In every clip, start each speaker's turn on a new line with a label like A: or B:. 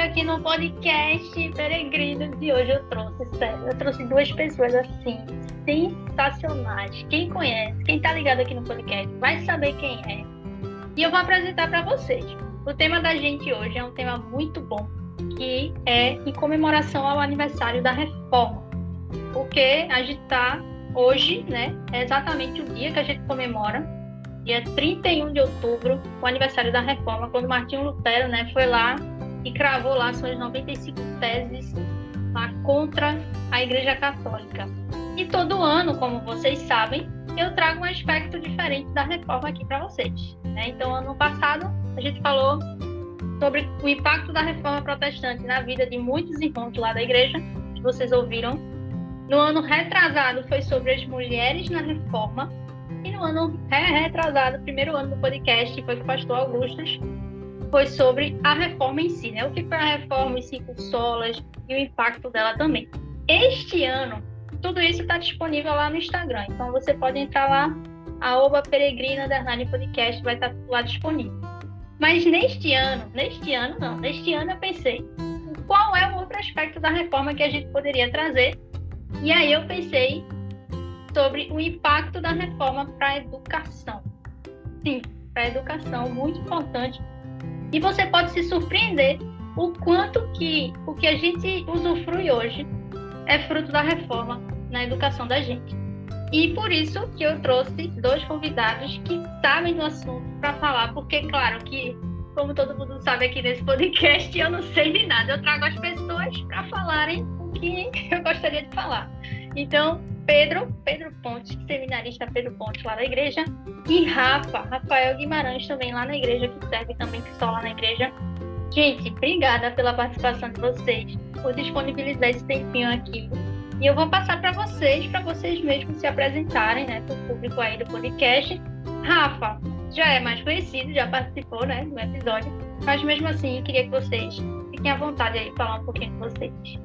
A: aqui no podcast Peregrinos e hoje eu trouxe, sério, eu trouxe duas pessoas assim, sensacionais. Quem conhece, quem tá ligado aqui no podcast vai saber quem é. E eu vou apresentar para vocês. O tema da gente hoje é um tema muito bom, que é em comemoração ao aniversário da reforma. Porque a gente tá hoje, né, é exatamente o dia que a gente comemora dia 31 de outubro, o aniversário da reforma, quando Martinho Lutero né, foi lá e cravou lá suas 95 teses lá contra a Igreja Católica. E todo ano, como vocês sabem, eu trago um aspecto diferente da reforma aqui para vocês. Né? Então, ano passado, a gente falou sobre o impacto da reforma protestante na vida de muitos irmãos lá da igreja, que vocês ouviram. No ano retrasado, foi sobre as mulheres na reforma. E no ano retrasado, primeiro ano do podcast, foi com o pastor Augustus, foi sobre a reforma em si, né? O que foi a reforma, os cinco solas e o impacto dela também. Este ano, tudo isso está disponível lá no Instagram, então você pode entrar lá, arroba peregrina podcast, vai estar lá disponível. Mas neste ano, neste ano não, neste ano eu pensei, qual é o outro aspecto da reforma que a gente poderia trazer? E aí eu pensei sobre o impacto da reforma para a educação. Sim, para a educação, muito importante e você pode se surpreender o quanto que o que a gente usufrui hoje é fruto da reforma na educação da gente. E por isso que eu trouxe dois convidados que sabem do assunto para falar, porque claro que como todo mundo sabe aqui nesse podcast, eu não sei de nada. Eu trago as pessoas para falarem o que eu gostaria de falar. Então, Pedro, Pedro Pontes, seminarista Pedro Pontes lá da igreja, e Rafa, Rafael Guimarães também lá na igreja, que serve também que só lá na igreja. Gente, obrigada pela participação de vocês, por disponibilizar esse tempinho aqui. E eu vou passar para vocês, para vocês mesmos se apresentarem, né, para o público aí do podcast. Rafa, já é mais conhecido, já participou, né, do episódio, mas mesmo assim, eu queria que vocês fiquem à vontade aí falar um pouquinho de vocês.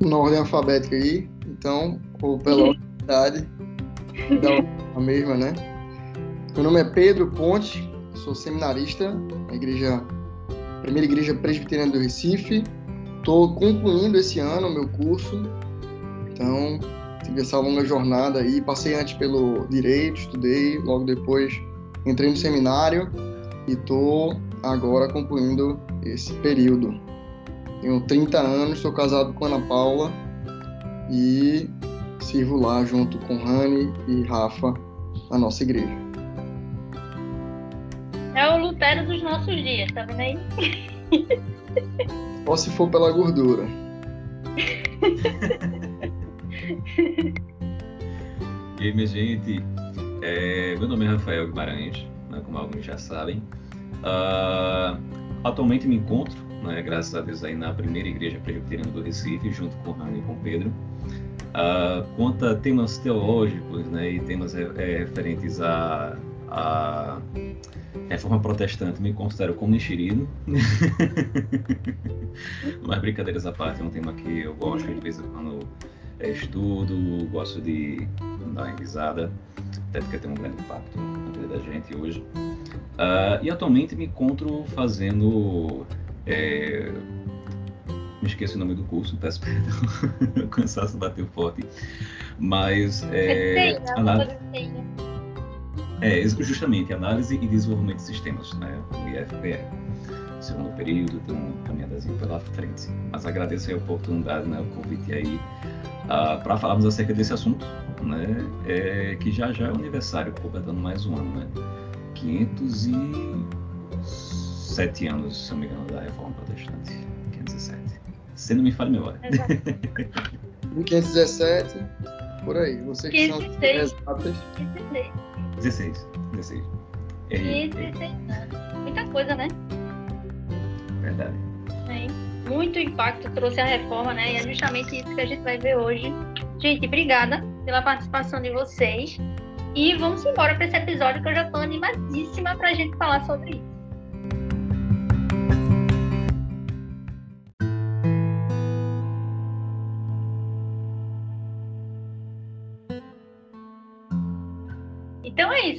B: Na ordem alfabética aí, então, ou pela unidade da mesma, né? Meu nome é Pedro Ponte, sou seminarista na igreja, primeira igreja presbiteriana do Recife. Estou concluindo esse ano o meu curso, então tive essa longa jornada aí. Passei antes pelo direito, estudei, logo depois entrei no seminário e estou agora concluindo esse período. Tenho 30 anos, sou casado com Ana Paula e sirvo lá junto com Rani e Rafa na nossa igreja.
A: É o Lutero dos nossos dias, tá vendo aí?
B: Só se for pela gordura.
C: e aí, minha gente, é, meu nome é Rafael Guimarães, né, como alguns já sabem. Uh, atualmente me encontro, né, graças a Deus, aí na primeira igreja presbiteriana do Recife, junto com Rani e com Pedro uh, quanto a temas teológicos né, e temas é, referentes à, à reforma protestante, me considero como enxerido. Mas brincadeiras à parte, é um tema que eu gosto de vez em quando estudo, gosto de dar uma revisada, até porque tem um grande impacto na vida da gente hoje. Uh, e atualmente me encontro fazendo é, me esqueci o nome do curso, peço perdão. o cansaço bateu forte. Mas. É,
A: é análise,
C: é, justamente, análise e desenvolvimento de sistemas, né? O IFPR. Segundo período, tem um caminhadazinho pela frente. Mas agradeço a oportunidade, né, o convite aí, uh, ah, para falarmos acerca desse assunto, né? É, que já já é o aniversário, completando mais um ano, né? 507 anos, se não me engano, da Reforma Protestante. 507 se não me falha memória.
B: 1517, por aí. Vocês que são exatas.
C: 16. 16.
A: E, 16 Muita coisa, né?
C: Verdade.
A: É. Muito impacto trouxe a reforma, né? E é justamente isso que a gente vai ver hoje. Gente, obrigada pela participação de vocês. E vamos embora para esse episódio que eu já estou animadíssima para a gente falar sobre isso.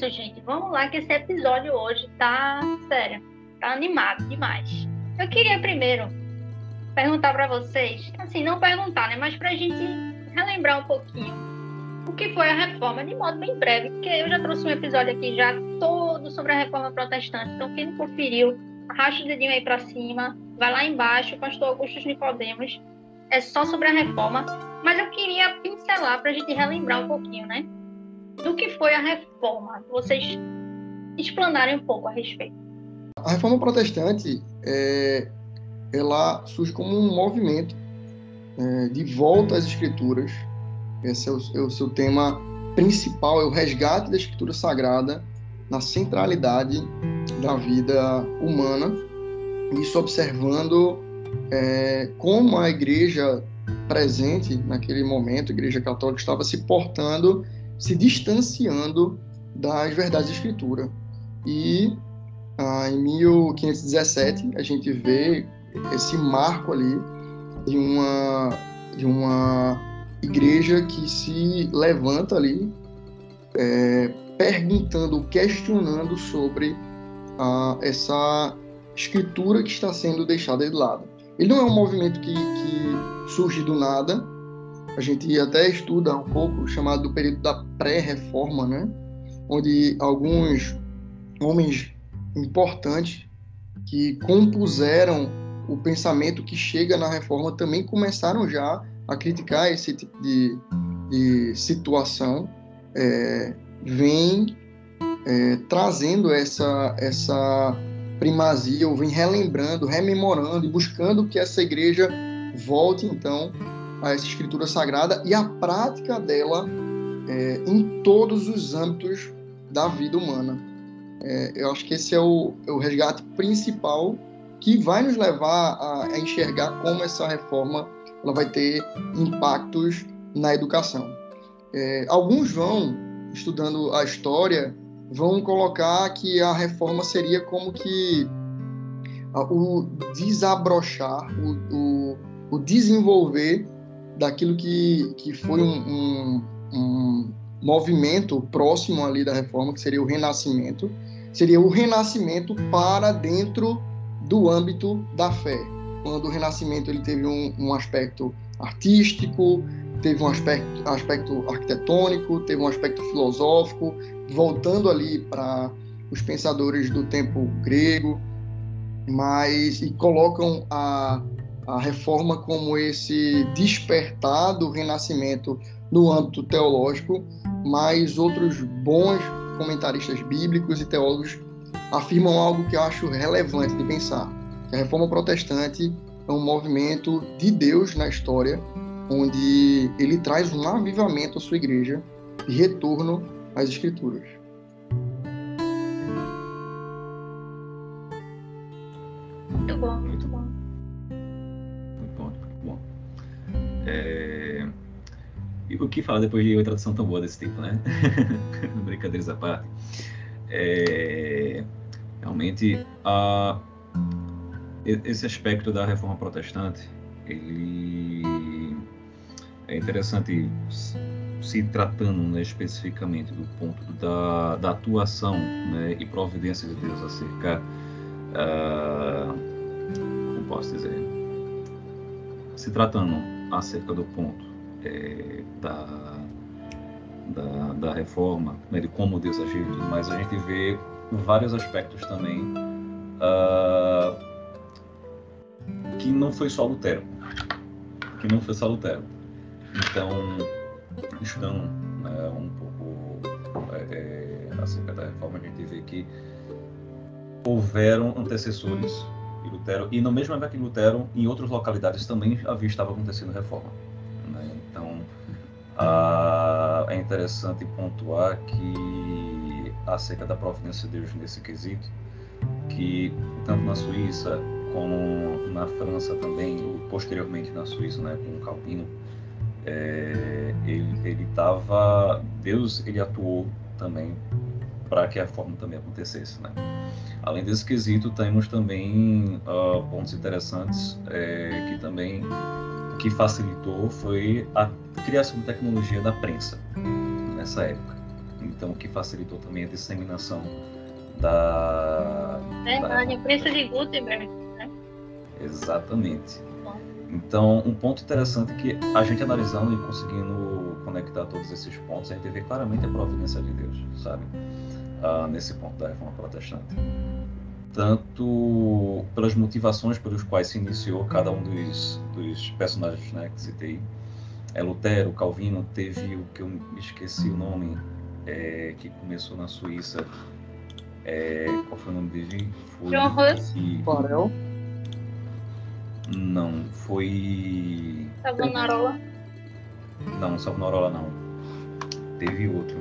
A: Isso, gente. Vamos lá que esse episódio hoje tá, sério, tá animado demais. Eu queria primeiro perguntar para vocês, assim, não perguntar, né, mas para a gente relembrar um pouquinho o que foi a reforma de modo bem breve, porque eu já trouxe um episódio aqui já todo sobre a reforma protestante, então quem não conferiu, arrasta o dedinho aí para cima, vai lá embaixo, pastor Augusto Nicodemos, é só sobre a reforma, mas eu queria pincelar para a gente relembrar um pouquinho, né, do que foi a reforma, vocês explanarem um pouco a respeito.
B: A reforma protestante, é, ela surge como um movimento é, de volta às escrituras, esse é o, é o seu tema principal, é o resgate da escritura sagrada na centralidade da vida humana, isso observando é, como a igreja presente naquele momento, a igreja católica, estava se portando, se distanciando das verdades da escritura. E ah, em 1517 a gente vê esse marco ali de uma, de uma igreja que se levanta ali é, perguntando, questionando sobre ah, essa escritura que está sendo deixada de lado. Ele não é um movimento que, que surge do nada. A gente até estuda um pouco chamado do período da pré-reforma, né? onde alguns homens importantes que compuseram o pensamento que chega na reforma também começaram já a criticar esse tipo de, de situação, é, vem é, trazendo essa, essa primazia, ou vem relembrando, rememorando e buscando que essa igreja volte então a essa escritura sagrada e a prática dela é, em todos os âmbitos da vida humana. É, eu acho que esse é o, é o, resgate principal que vai nos levar a, a, enxergar como essa reforma ela vai ter impactos na educação. É, alguns vão, estudando a história, vão colocar que a reforma seria como que o desabrochar, o, o, o desenvolver daquilo que, que foi um, um, um movimento próximo ali da reforma, que seria o renascimento, seria o renascimento para dentro do âmbito da fé. Quando o renascimento ele teve um, um aspecto artístico, teve um aspecto, aspecto arquitetônico, teve um aspecto filosófico, voltando ali para os pensadores do tempo grego, mas e colocam a, a reforma como esse despertar do renascimento no âmbito teológico, mas outros bons comentaristas bíblicos e teólogos afirmam algo que eu acho relevante de pensar, que a reforma protestante é um movimento de Deus na história, onde ele traz um avivamento à sua igreja e retorno às escrituras.
A: Muito bom, muito bom.
C: O que falar depois de uma tradução tão boa desse tipo, né? Brincadeiras à parte. É... Realmente, a... esse aspecto da reforma protestante, ele é interessante se tratando né, especificamente do ponto da, da atuação né, e providência de Deus acerca, uh, como posso dizer, se tratando acerca do ponto é, da, da, da, reforma, né, de como Deus agiu, mas a gente vê vários aspectos também uh, que não foi só Lutero, que não foi só Lutero. Então, estudando né, um pouco é, é, acerca da reforma, a gente vê que houveram antecessores de Lutero, e no mesmo época que Lutero, em outras localidades também havia estava acontecendo reforma. Né? Então, a, é interessante pontuar que acerca da providência de Deus nesse quesito, que tanto na Suíça como na França também, posteriormente na Suíça, né, com Calvino, é, ele estava Deus ele atuou também para que a reforma também acontecesse, né? Além desse quesito, temos também uh, pontos interessantes é, que também que facilitou foi a criação de tecnologia da prensa nessa época. Então, que facilitou também a disseminação da.
A: Verdade, da... a prensa de Gutenberg, né?
C: Exatamente. Então, um ponto interessante é que a gente analisando e conseguindo conectar todos esses pontos, a gente vê claramente a providência de Deus, sabe? Ah, nesse ponto da reforma protestante. Tanto pelas motivações pelos quais se iniciou cada um dos, dos personagens né, que citei. É Lutero, Calvino, teve o que eu me esqueci o nome, é, que começou na Suíça. É, qual foi o nome dele? Foi
A: John Hus?
B: Farel.
C: Não, foi.
A: Savonarola.
C: Não, Savonarola não. Teve outro.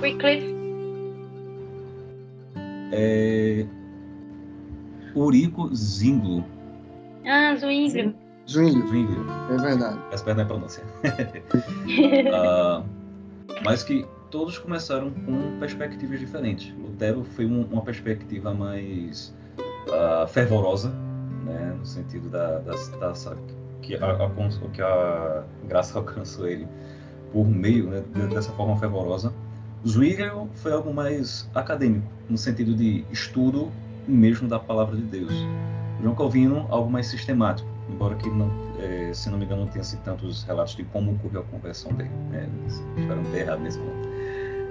A: Wycliffe.
C: É... Urico Zinglo.
A: Ah, Zwingli.
B: Zwingli,
C: Zwingli.
B: é verdade.
C: Peço perdão na pronúncia. Ah, mas que todos começaram com perspectivas diferentes. Lutero foi um- uma perspectiva mais ah, fervorosa, né, no sentido da, da, da- que, a, a- que a graça alcançou ele por meio né, de- dessa forma fervorosa. Zwingli foi algo mais acadêmico, no sentido de estudo mesmo da palavra de Deus. João Calvino, algo mais sistemático, embora que, não, eh, se não me engano, não tenha assim, tantos relatos de como ocorreu a conversão dele. Né? Espero não ter errado nesse ponto.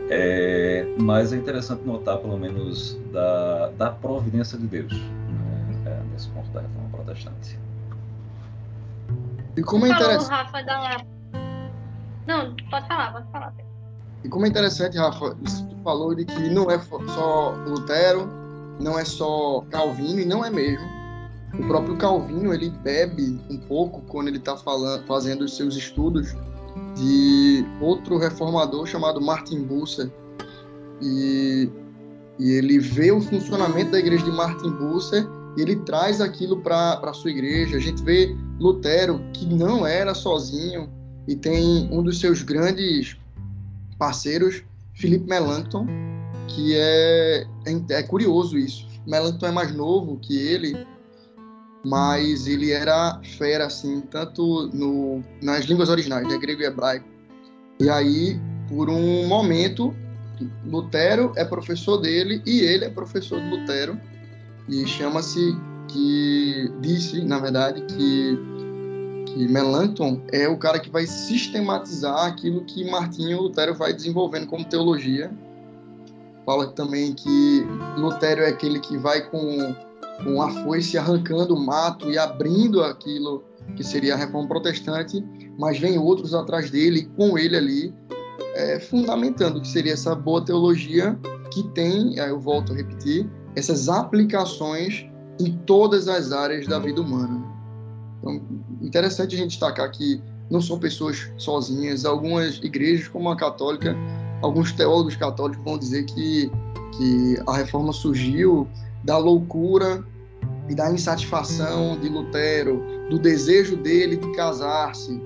C: É, mas é interessante notar, pelo menos, da, da providência de Deus né? é, nesse ponto da reforma protestante.
B: E como é
A: falou,
B: interessante,
A: Rafa, da... Não, pode falar, pode falar.
B: e como é interessante, Rafa, isso que tu falou de que não é só Lutero, não é só Calvino, e não é mesmo. O próprio Calvino, ele bebe um pouco quando ele está fazendo os seus estudos de outro reformador chamado Martin Bucer. E, e ele vê o funcionamento da igreja de Martin Bucer e ele traz aquilo para a sua igreja. A gente vê Lutero, que não era sozinho, e tem um dos seus grandes parceiros, Philip Melanchthon, que é, é, é curioso isso. Melanchthon é mais novo que ele, mas ele era fera, assim, tanto no, nas línguas originais, né, grego e hebraico. E aí, por um momento, Lutero é professor dele e ele é professor de Lutero, e chama-se que disse, na verdade, que que é o cara que vai sistematizar aquilo que Martinho Lutero vai desenvolvendo como teologia. Fala também que Lutero é aquele que vai com, com a foice arrancando o mato e abrindo aquilo que seria a reforma protestante, mas vem outros atrás dele, com ele ali, é, fundamentando que seria essa boa teologia que tem, eu volto a repetir, essas aplicações em todas as áreas da vida humana. Então, interessante a gente destacar que não são pessoas sozinhas. Algumas igrejas, como a católica, alguns teólogos católicos vão dizer que, que a reforma surgiu da loucura e da insatisfação de Lutero, do desejo dele de casar-se,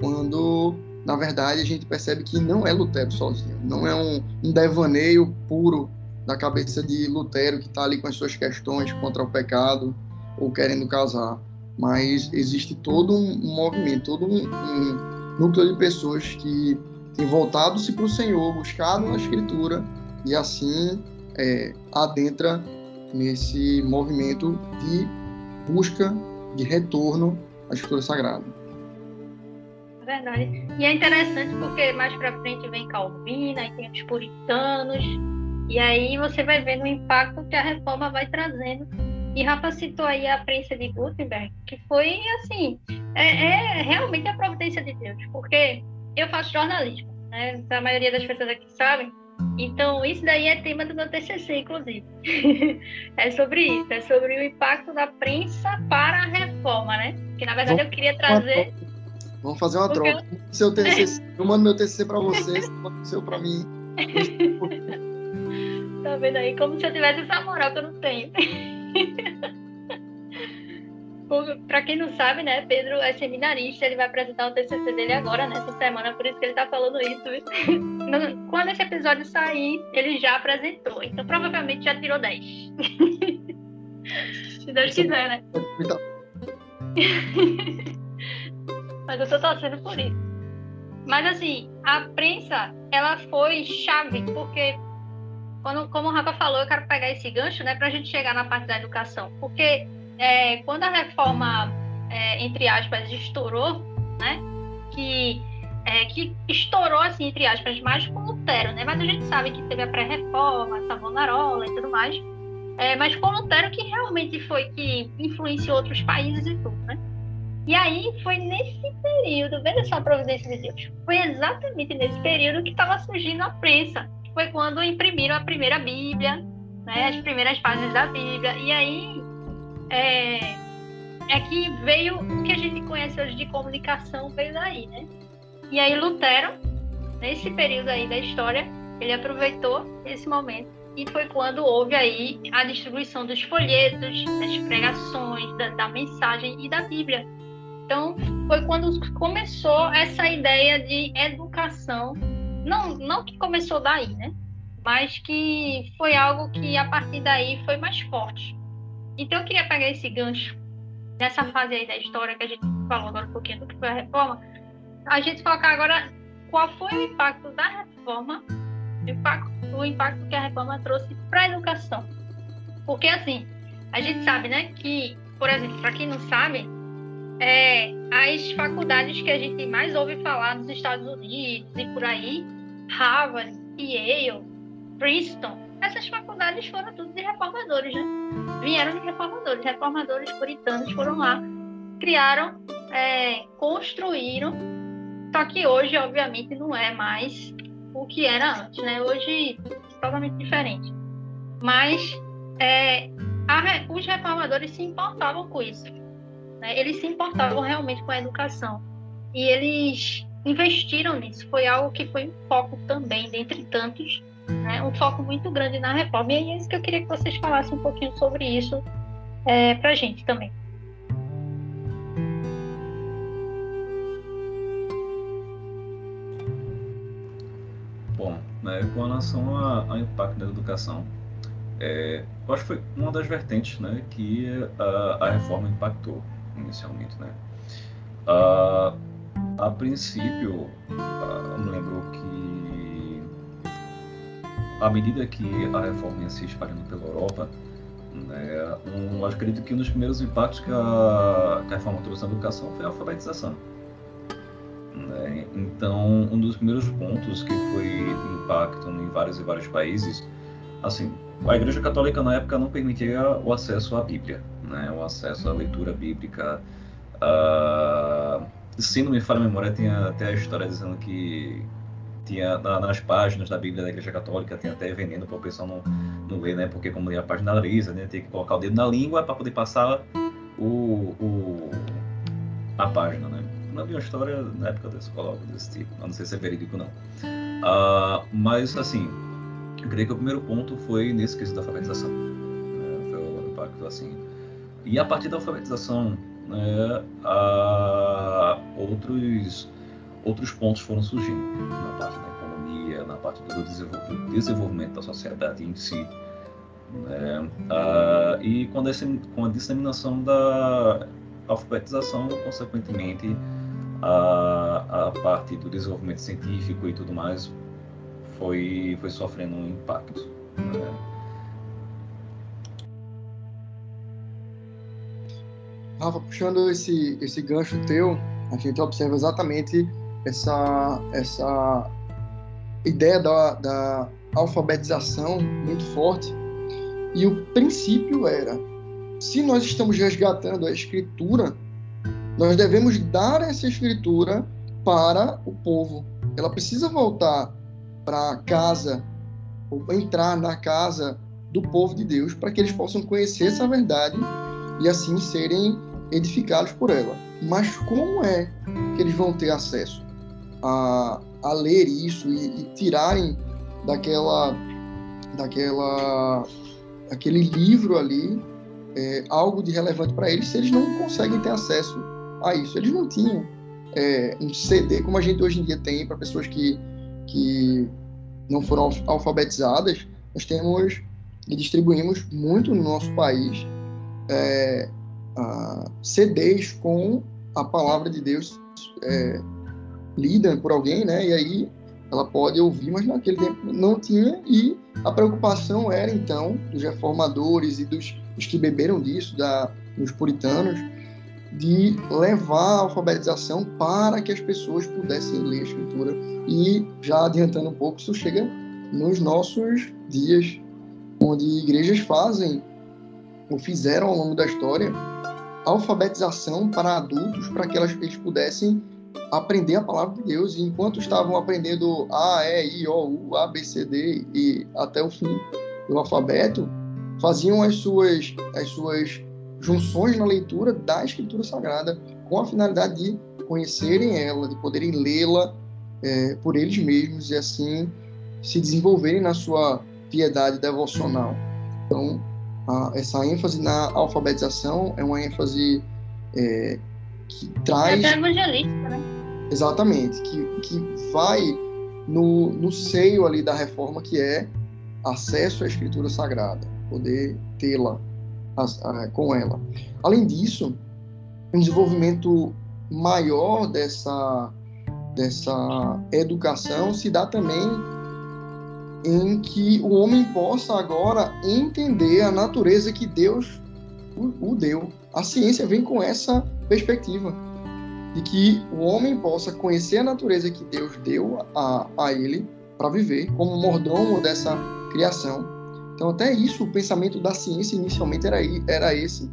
B: quando na verdade a gente percebe que não é Lutero sozinho, não é um, um devaneio puro da cabeça de Lutero que está ali com as suas questões contra o pecado ou querendo casar mas existe todo um, movimento, todo um, um, núcleo de pessoas que têm voltado-se para o Senhor, buscado na Escritura e assim é, adentra nesse movimento de busca, de retorno à Escritura Sagrada.
A: Verdade. E é interessante porque mais para frente vem Calvino, aí tem os puritanos, e aí você vai vendo o impacto que a reforma vai trazendo e Rafa citou aí a prensa de Gutenberg, que foi assim, é, é, realmente a providência de Deus, porque eu faço jornalismo, né? A maioria das pessoas aqui sabem. Então, isso daí é tema do meu TCC, inclusive. é sobre isso, é sobre o impacto da prensa para a reforma, né? Que na verdade eu queria trazer.
B: Vamos fazer uma troca. Eu... Seu TCC, eu mando meu TCC para você, você manda o seu para mim.
A: tá vendo aí? Como se eu tivesse essa moral que eu não tenho. Para quem não sabe, né, Pedro é seminarista, ele vai apresentar o TCC dele agora, nessa semana, por isso que ele está falando isso. Quando esse episódio sair, ele já apresentou, então provavelmente já tirou 10. Se Deus quiser, né? Mas eu tô torcendo por isso. Mas assim, a prensa, ela foi chave, porque quando, como o Rafa falou, eu quero pegar esse gancho, né, para a gente chegar na parte da educação, porque é, quando a reforma, é, entre aspas, estourou, né? Que, é, que estourou, assim, entre aspas, mais com Lutero, né? Mas a gente sabe que teve a pré-reforma, Savonarola e tudo mais. É, mas com Lutero que realmente foi que influenciou outros países e tudo, né? E aí foi nesse período, veja só a providência de Deus, foi exatamente nesse período que estava surgindo a prensa. Foi quando imprimiram a primeira Bíblia, né, as primeiras páginas da Bíblia. E aí é, é que veio o que a gente conhece hoje de comunicação, veio daí, né? E aí Lutero, nesse período aí da história, ele aproveitou esse momento e foi quando houve aí a distribuição dos folhetos, das pregações, da, da mensagem e da Bíblia. Então, foi quando começou essa ideia de educação. Não, não que começou daí, né? Mas que foi algo que a partir daí foi mais forte. Então, eu queria pegar esse gancho nessa fase aí da história que a gente falou agora um pouquinho do que foi a reforma. A gente colocar agora qual foi o impacto da reforma, o impacto, o impacto que a reforma trouxe para a educação. Porque, assim, a gente sabe, né, que, por exemplo, para quem não sabe, é, as faculdades que a gente mais ouve falar nos Estados Unidos e por aí, Harvard, Yale, Princeton, essas faculdades foram tudo de reformadores, né? Vieram de reformadores, reformadores puritanos foram lá, criaram, é, construíram, só que hoje, obviamente, não é mais o que era antes, né? Hoje, totalmente diferente. Mas é, a, os reformadores se importavam com isso né? Eles se importavam realmente com a educação. E eles investiram nisso. Foi algo que foi um foco também, dentre tantos, né? um foco muito grande na reforma. E é isso que eu queria que vocês falassem um pouquinho sobre isso é, para a gente também.
C: Bom, né, com relação ao impacto da educação, é, eu acho que foi uma das vertentes né, que a, a reforma impactou inicialmente, né? Uh, a princípio, uh, eu me lembro que à medida que a reforma ia se espalhando pela Europa, né, um, acredito que um dos primeiros impactos que a, que a reforma trouxe na educação foi a alfabetização. Né? Então, um dos primeiros pontos que foi impacto em vários e vários países, assim, a Igreja Católica na época não permitia o acesso à Bíblia, né, o acesso à leitura bíblica. Uh, se não me falha a memória, tem até a história dizendo que tinha nas páginas da Bíblia da Igreja Católica tem até veneno para o pessoal não, não ver, né? Porque como a página lisa, né? Tem que colocar o dedo na língua para poder passar o, o, a página, né? Não havia uma história na época da escola desse tipo, não sei se é verídico não. Uh, mas assim, eu creio que o primeiro ponto foi nesse quesito da alfabetização. Né? Foi o impacto assim e a partir da alfabetização, né, outros, outros pontos foram surgindo na parte da economia, na parte do desenvolvimento da sociedade em si. Né, e com a, com a disseminação da alfabetização, consequentemente, a, a parte do desenvolvimento científico e tudo mais foi, foi sofrendo um impacto. Né.
B: Rafa, puxando esse, esse gancho teu, a gente observa exatamente essa, essa ideia da, da alfabetização muito forte. E o princípio era: se nós estamos resgatando a escritura, nós devemos dar essa escritura para o povo. Ela precisa voltar para casa, ou entrar na casa do povo de Deus, para que eles possam conhecer essa verdade e assim serem edificados por ela. Mas como é que eles vão ter acesso a, a ler isso e, e tirarem daquela, daquela, aquele livro ali é, algo de relevante para eles se eles não conseguem ter acesso a isso? Eles não tinham é, um CD como a gente hoje em dia tem para pessoas que, que não foram alfabetizadas. Nós temos e distribuímos muito no nosso país é, CDs com a palavra de Deus é, lida por alguém, né? E aí ela pode ouvir, mas naquele tempo não tinha. E a preocupação era então dos reformadores e dos, dos que beberam disso, da, nos puritanos, de levar a alfabetização para que as pessoas pudessem ler a escritura. E, já adiantando um pouco, isso chega nos nossos dias, onde igrejas fazem, ou fizeram ao longo da história, alfabetização para adultos, para que elas, eles pudessem aprender a palavra de Deus. E enquanto estavam aprendendo A, E, I, O, U, A, B, C, D e até o fim do alfabeto, faziam as suas, as suas junções na leitura da Escritura Sagrada com a finalidade de conhecerem ela, de poderem lê-la é, por eles mesmos e assim se desenvolverem na sua piedade devocional. Então, a, essa ênfase na alfabetização é uma ênfase é, que traz.
A: É evangelista, né?
B: Exatamente, que, que vai no, no seio ali da reforma, que é acesso à Escritura Sagrada, poder tê-la com ela. Além disso, um desenvolvimento maior dessa, dessa educação se dá também em que o homem possa agora entender a natureza que Deus o, o deu. A ciência vem com essa perspectiva de que o homem possa conhecer a natureza que Deus deu a, a ele para viver como mordomo dessa criação. Então, até isso, o pensamento da ciência inicialmente era, era esse.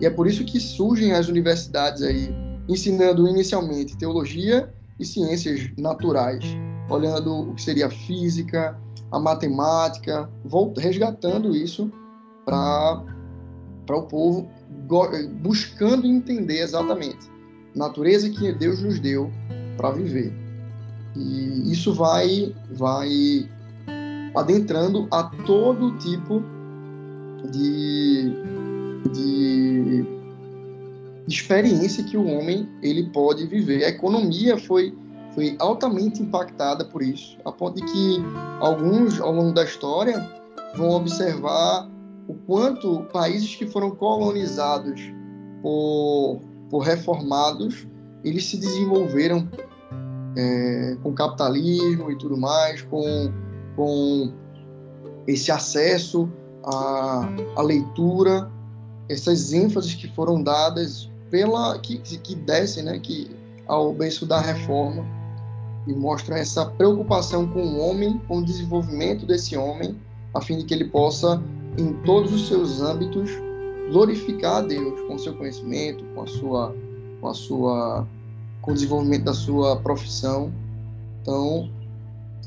B: E é por isso que surgem as universidades aí, ensinando inicialmente teologia e ciências naturais, olhando o que seria a física, a matemática, resgatando isso para o povo, buscando entender exatamente a natureza que Deus nos deu para viver. E isso vai, vai adentrando a todo tipo de, de experiência que o homem ele pode viver. A economia foi foi altamente impactada por isso, a ponto de que alguns, ao longo da história, vão observar o quanto países que foram colonizados por, por reformados, eles se desenvolveram é, com capitalismo e tudo mais, com, com esse acesso à, à leitura, essas ênfases que foram dadas pela que, que descem, né, que ao berço da reforma e mostra essa preocupação com o homem, com o desenvolvimento desse homem, a fim de que ele possa, em todos os seus âmbitos, glorificar a Deus com seu conhecimento, com a sua, com a sua, com o desenvolvimento da sua profissão. Então,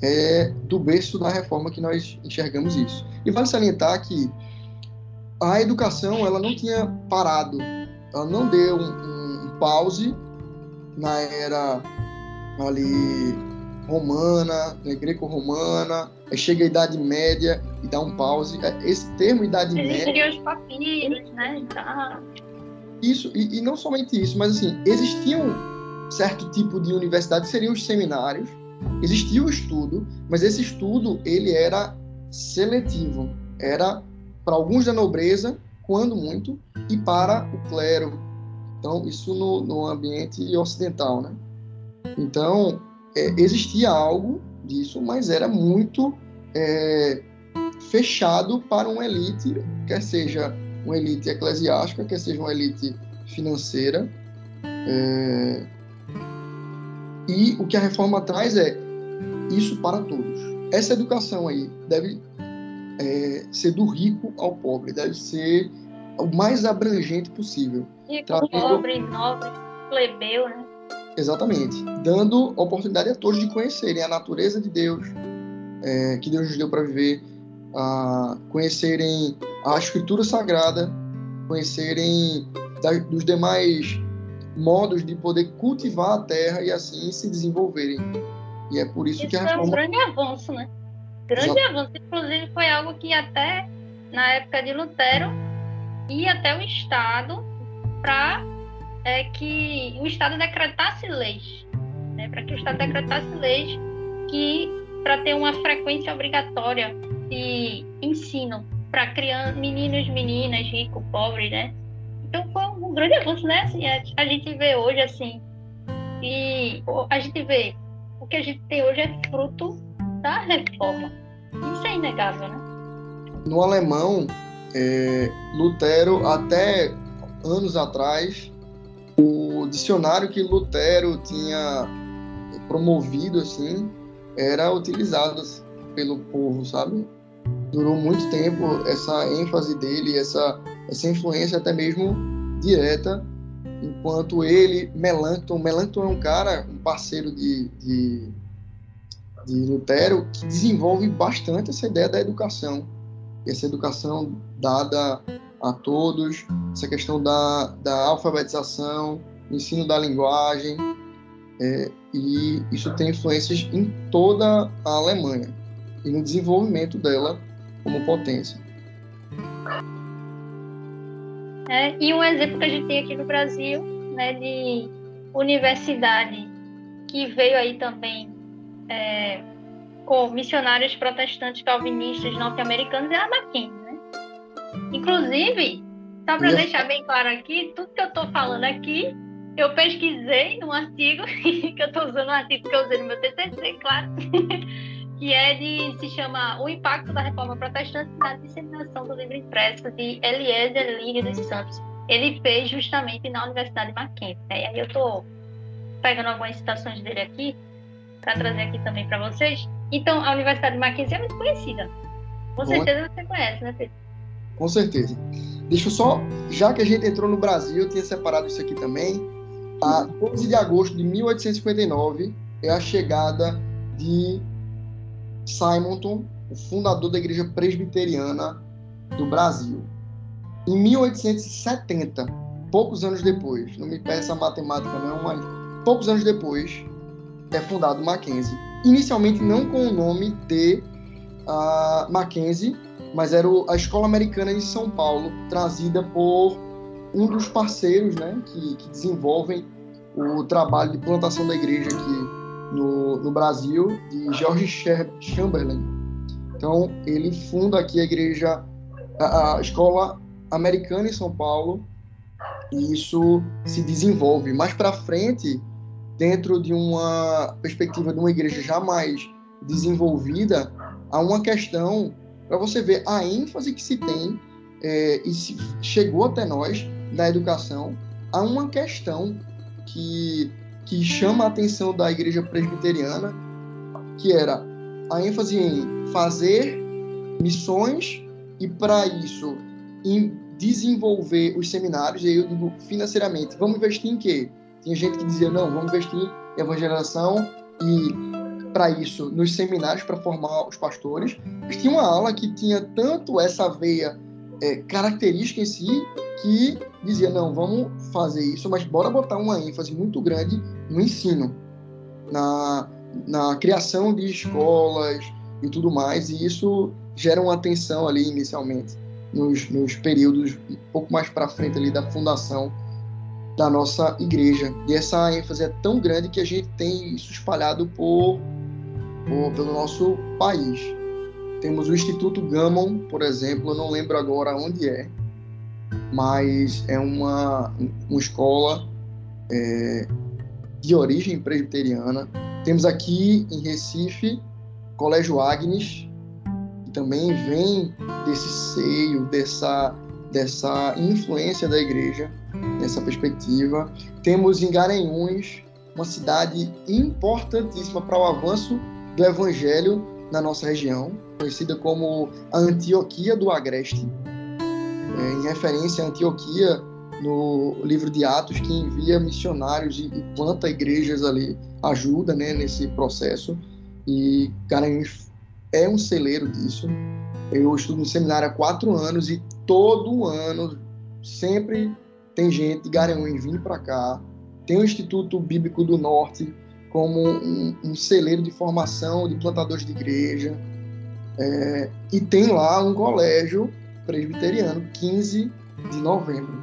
B: é do berço da reforma que nós enxergamos isso. E vale salientar que a educação ela não tinha parado, ela não deu um, um pause na era ali romana, né, greco-romana, aí chega a Idade Média e dá um pause. É, esse termo Idade
A: Existiam
B: Média.
A: os papiros, né? Tá.
B: Isso, e, e, não somente isso, mas assim, existiam um certo tipo de universidade, seriam os seminários, existia o estudo, mas esse estudo ele era seletivo, era para alguns da nobreza, quando muito, e para o clero. Então, isso no, no ambiente ocidental, né? Então, é, existia algo disso, mas era muito é, fechado para uma elite, quer seja uma elite eclesiástica, quer seja uma elite financeira. É, e o que a reforma traz é isso para todos. Essa educação aí deve é, ser do rico ao pobre, deve ser o mais abrangente possível.
A: Rico, pobre, nobre, plebeu, né?
B: Exatamente. Dando oportunidade a todos de conhecerem a natureza de Deus, é, que Deus nos deu para viver, a conhecerem a Escritura Sagrada, conhecerem da, dos demais modos de poder cultivar a terra e assim se desenvolverem. E é por isso,
A: isso
B: que a
A: reforma...
B: é um
A: grande avanço, né? Grande Exato. avanço. Inclusive, foi algo que até na época de Lutero ia até o Estado para é que o Estado decretasse leis, né, para que o Estado decretasse leis que para ter uma frequência obrigatória de ensino para crianças, meninos, meninas, rico, pobre, né? Então foi um grande avanço, né? Assim, a gente vê hoje assim e a gente vê o que a gente tem hoje é fruto da reforma. Isso é inegável, né?
B: No alemão, é, Lutero até anos atrás, o dicionário que Lutero tinha promovido assim era utilizado pelo povo, sabe? Durou muito tempo essa ênfase dele, essa essa influência até mesmo direta, enquanto ele, Melanchthon, Melanchthon é um cara, um parceiro de, de, de Lutero, que desenvolve bastante essa ideia da educação, essa educação dada a todos, essa questão da, da alfabetização, ensino da linguagem, é, e isso tem influências em toda a Alemanha e no desenvolvimento dela como potência.
A: É, e um exemplo que a gente tem aqui no Brasil, né, de universidade que veio aí também é, com missionários protestantes calvinistas norte-americanos é a Mackenzie? Inclusive, só para deixar bem claro aqui, tudo que eu estou falando aqui, eu pesquisei num artigo, que eu estou usando um artigo que eu usei no meu TCC, claro, que é de, se chama O Impacto da Reforma Protestante na Disseminação do Livro Impresso, de Eliezer Ligue dos Santos. Ele fez justamente na Universidade Mackenzie. Né? E aí eu estou pegando algumas citações dele aqui, para trazer aqui também para vocês. Então, a Universidade Mackenzie é muito conhecida. Com certeza você conhece, né, Pedro?
B: Com certeza. Deixa eu só, já que a gente entrou no Brasil, eu tinha separado isso aqui também. A 12 de agosto de 1859 é a chegada de Simonton, o fundador da Igreja Presbiteriana do Brasil. Em 1870, poucos anos depois, não me peça matemática não, mas poucos anos depois, é fundado Mackenzie. Inicialmente não com o nome de uh, Mackenzie, mas era a Escola Americana de São Paulo, trazida por um dos parceiros né, que, que desenvolvem o trabalho de plantação da igreja aqui no, no Brasil, de George Chamberlain. Então, ele funda aqui a igreja, a, a escola americana em São Paulo, e isso se desenvolve. Mais para frente, dentro de uma perspectiva de uma igreja já mais desenvolvida, há uma questão para você ver a ênfase que se tem é, e se chegou até nós na educação, há uma questão que que chama a atenção da igreja presbiteriana, que era a ênfase em fazer missões e para isso em desenvolver os seminários, e aí eu digo financeiramente, vamos investir em quê? Tinha gente que dizia, não, vamos investir em evangelização e para isso nos seminários para formar os pastores. Mas tinha uma aula que tinha tanto essa veia é, característica em si que dizia, não, vamos fazer isso, mas bora botar uma ênfase muito grande no ensino, na, na criação de escolas e tudo mais, e isso gera uma atenção ali inicialmente, nos, nos períodos um pouco mais para frente ali da fundação da nossa igreja. E essa ênfase é tão grande que a gente tem isso espalhado por, por pelo nosso país. Temos o Instituto Gammon, por exemplo, eu não lembro agora onde é, mas é uma, uma escola é, de origem presbiteriana. Temos aqui em Recife Colégio Agnes, que também vem desse seio, dessa, dessa influência da igreja, nessa perspectiva. Temos em Garanhuns, uma cidade importantíssima para o avanço do evangelho na nossa região, conhecida como a Antioquia do Agreste, é, em referência a Antioquia no livro de Atos, que envia missionários e, planta igrejas ali, ajuda né, nesse processo. E Garanhuns é um celeiro disso. Eu estudo no seminário há quatro anos e todo ano sempre tem gente de Garanhuns vindo para cá. Tem o Instituto Bíblico do Norte como um, um celeiro de formação de plantadores de igreja. É, e tem lá um colégio presbiteriano, 15 de novembro,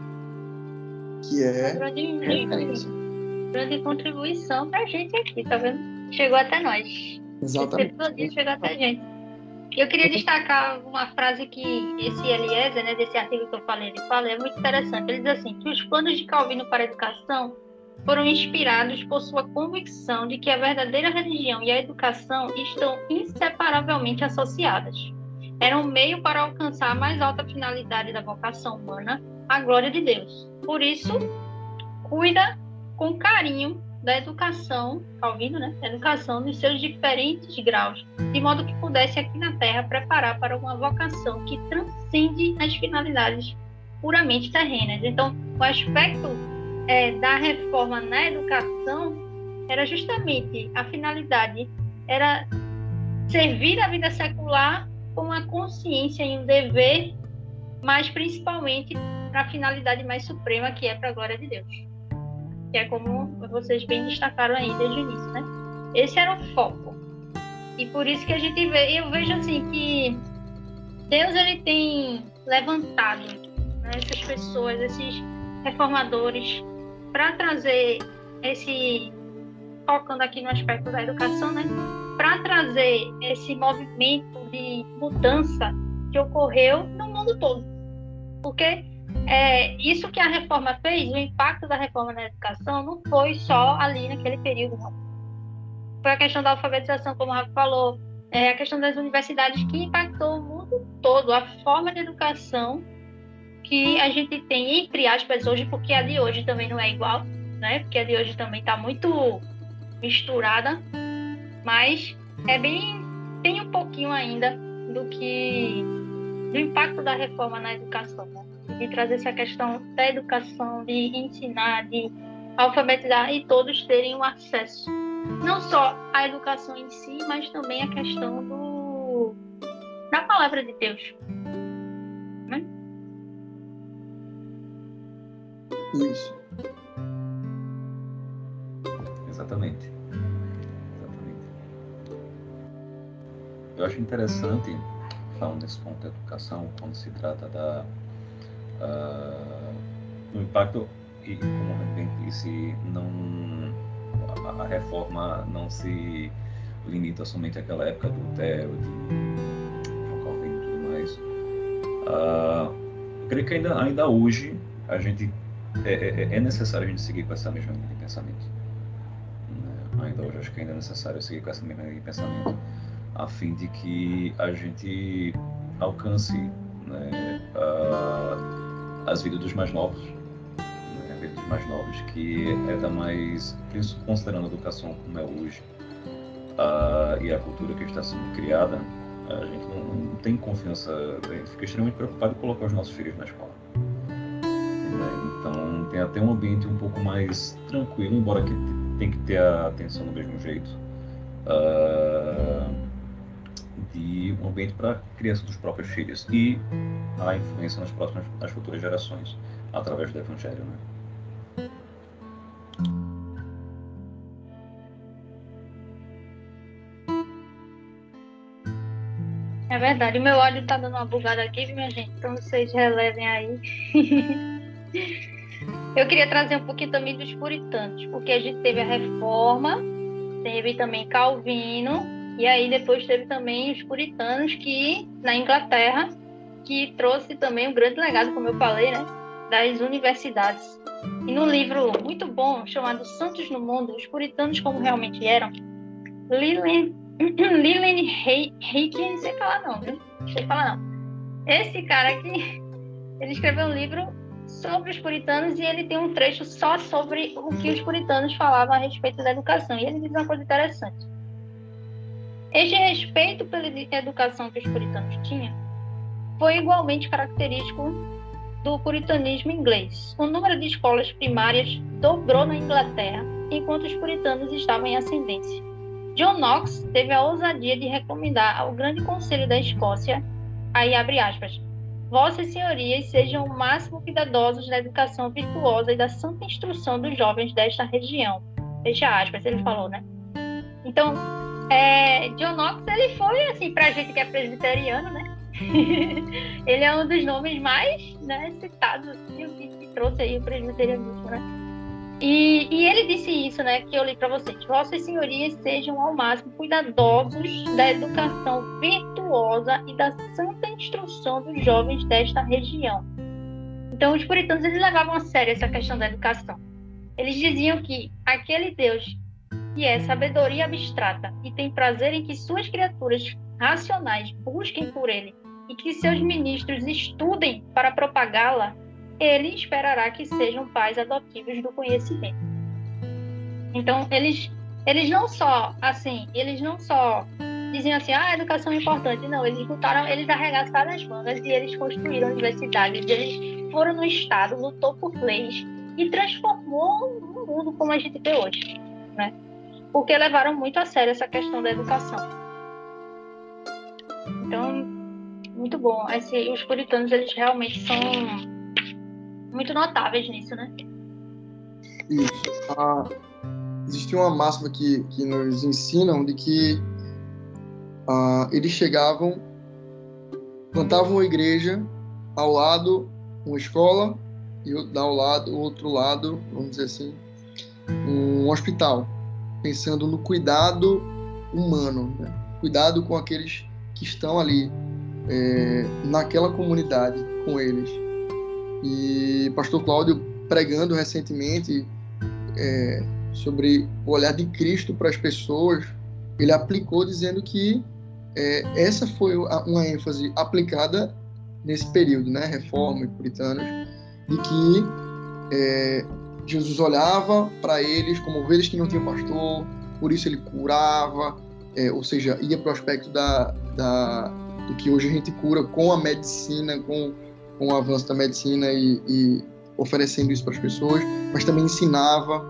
B: que é
A: grande, referência. Grande contribuição para a gente aqui, tá vendo? Chegou até nós.
B: Exatamente.
A: Chegou até a gente. Eu queria destacar uma frase que esse Eliezer, né, desse artigo que eu falei, ele fala, é muito interessante. Ele diz assim, que os planos de Calvino para a educação foram inspirados por sua convicção de que a verdadeira religião e a educação estão inseparavelmente associadas era um meio para alcançar a mais alta finalidade da vocação humana, a glória de Deus. Por isso, cuida com carinho da educação, tá ouvindo, né? Educação nos seus diferentes graus, de modo que pudesse aqui na Terra preparar para uma vocação que transcende as finalidades puramente terrenas. Então, o aspecto é, da reforma na educação era justamente a finalidade era servir a vida secular com a consciência e um dever, mas principalmente para a finalidade mais suprema, que é para a glória de Deus. Que é como vocês bem destacaram aí desde o início, né? Esse era o foco. E por isso que a gente vê, eu vejo assim que Deus ele tem levantado né, essas pessoas, esses reformadores, para trazer esse focando aqui no aspecto da educação, né? Para trazer esse movimento de mudança que ocorreu no mundo todo. Porque é, isso que a reforma fez, o impacto da reforma na educação, não foi só ali naquele período, não. Foi a questão da alfabetização, como o Rafa falou, é a questão das universidades que impactou o mundo todo, a forma de educação que a gente tem, entre aspas, hoje, porque a de hoje também não é igual, né? Porque a de hoje também está muito misturada, mas é bem tem um pouquinho ainda do que do impacto da reforma na educação, né? de trazer essa questão da educação, de ensinar, de alfabetizar e todos terem o um acesso, não só à educação em si, mas também a questão do da palavra de Deus.
B: Isso.
C: Exatamente. Exatamente. Eu acho interessante, falando nesse ponto da educação, quando se trata da uh, do impacto, e como bem disse, não, a, a, reforma não se limita somente àquela época do Lutero, de Calvino e tudo mais. Uh, eu creio que ainda, ainda hoje a gente é, é, é necessário a gente seguir com essa mesma linha de pensamento ainda hoje acho que ainda é necessário seguir com essa mesma linha de pensamento, a fim de que a gente alcance né, a, as vidas dos mais novos, né, a vida dos mais novos, que é da mais, considerando a educação como é hoje, a, e a cultura que está sendo criada, a gente não, não, tem confiança, a gente fica extremamente preocupado em colocar os nossos filhos na escola. Né, então tem até um ambiente um pouco mais tranquilo, embora que tem que ter a atenção do mesmo jeito uh, de um ambiente para a criança dos próprios filhos e a influência nas próximas, nas futuras gerações através do Evangelho, né?
A: É verdade, meu áudio tá dando uma bugada aqui, minha gente? Então vocês relevem aí. Eu queria trazer um pouquinho também dos puritanos, porque a gente teve a reforma, teve também Calvino, e aí depois teve também os puritanos que na Inglaterra, que trouxe também um grande legado, como eu falei, né, das universidades. E no livro muito bom chamado Santos no Mundo, os puritanos como realmente eram, Leland Haiken, não sei falar não? Não sei falar não. Esse cara aqui, ele escreveu um livro sobre os puritanos e ele tem um trecho só sobre o que os puritanos falavam a respeito da educação. E ele diz uma coisa interessante. Este respeito pela educação que os puritanos tinham foi igualmente característico do puritanismo inglês. O número de escolas primárias dobrou na Inglaterra enquanto os puritanos estavam em ascendência. John Knox teve a ousadia de recomendar ao Grande Conselho da Escócia, aí abre aspas, Vossas senhorias sejam o máximo cuidadosos na educação virtuosa e da santa instrução dos jovens desta região. Fecha aspas, ele falou, né? Então, é, John Knox, ele foi, assim, pra gente que é presbiteriano, né? ele é um dos nomes mais né, citados, assim, que, que trouxe aí o presbiterianismo, né? E, e, ele disse isso, né, que eu li para vocês. Vossas senhorias sejam ao máximo cuidadosos da educação virtuosa e da santa instrução dos jovens desta região. Então, os puritanos eles levavam a sério essa questão da educação. Eles diziam que aquele Deus que é sabedoria abstrata e tem prazer em que suas criaturas racionais busquem por ele e que seus ministros estudem para propagá-la, ele esperará que sejam pais adotivos do conhecimento. Então, eles, eles não só, assim, eles não só diziam assim, ah, a educação é importante. Não, eles lutaram, eles arregaçaram as mangas e eles construíram universidades, eles foram no Estado, lutou por leis e transformou o mundo como a gente vê hoje, né? Porque levaram muito a sério essa questão da educação. Então, muito bom. Esse, os puritanos, eles realmente são muito notáveis nisso, né?
B: Isso. Ah, existe uma máxima que, que nos ensinam de que ah, eles chegavam, plantavam uma igreja, ao lado uma escola e ao lado, outro lado, vamos dizer assim, um hospital, pensando no cuidado humano, né? cuidado com aqueles que estão ali é, naquela comunidade com eles. E Pastor Cláudio pregando recentemente é, sobre o olhar de Cristo para as pessoas, ele aplicou dizendo que é, essa foi uma ênfase aplicada nesse período, né, reforma e puritanos, de que é, Jesus olhava para eles como ovelhas que não tinham pastor, por isso ele curava, é, ou seja, ia para o aspecto da, da, do que hoje a gente cura com a medicina, com, com o avanço da medicina e, e oferecendo isso para as pessoas, mas também ensinava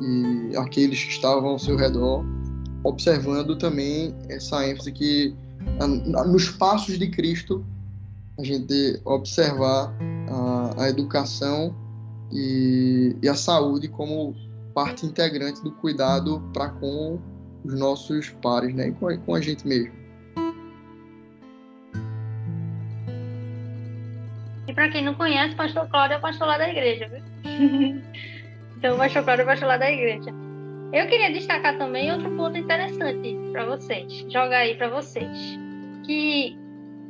B: e aqueles que estavam ao seu redor, observando também essa ênfase que nos passos de Cristo a gente observar a, a educação e, e, a saúde como parte integrante do cuidado para com os nossos pares, né, e com com a gente mesmo.
A: Para quem não conhece, pastor Cláudio é o pastor lá da igreja, viu? então, o pastor Cláudio é o pastor lá da igreja. Eu queria destacar também outro ponto interessante para vocês, jogar aí para vocês, que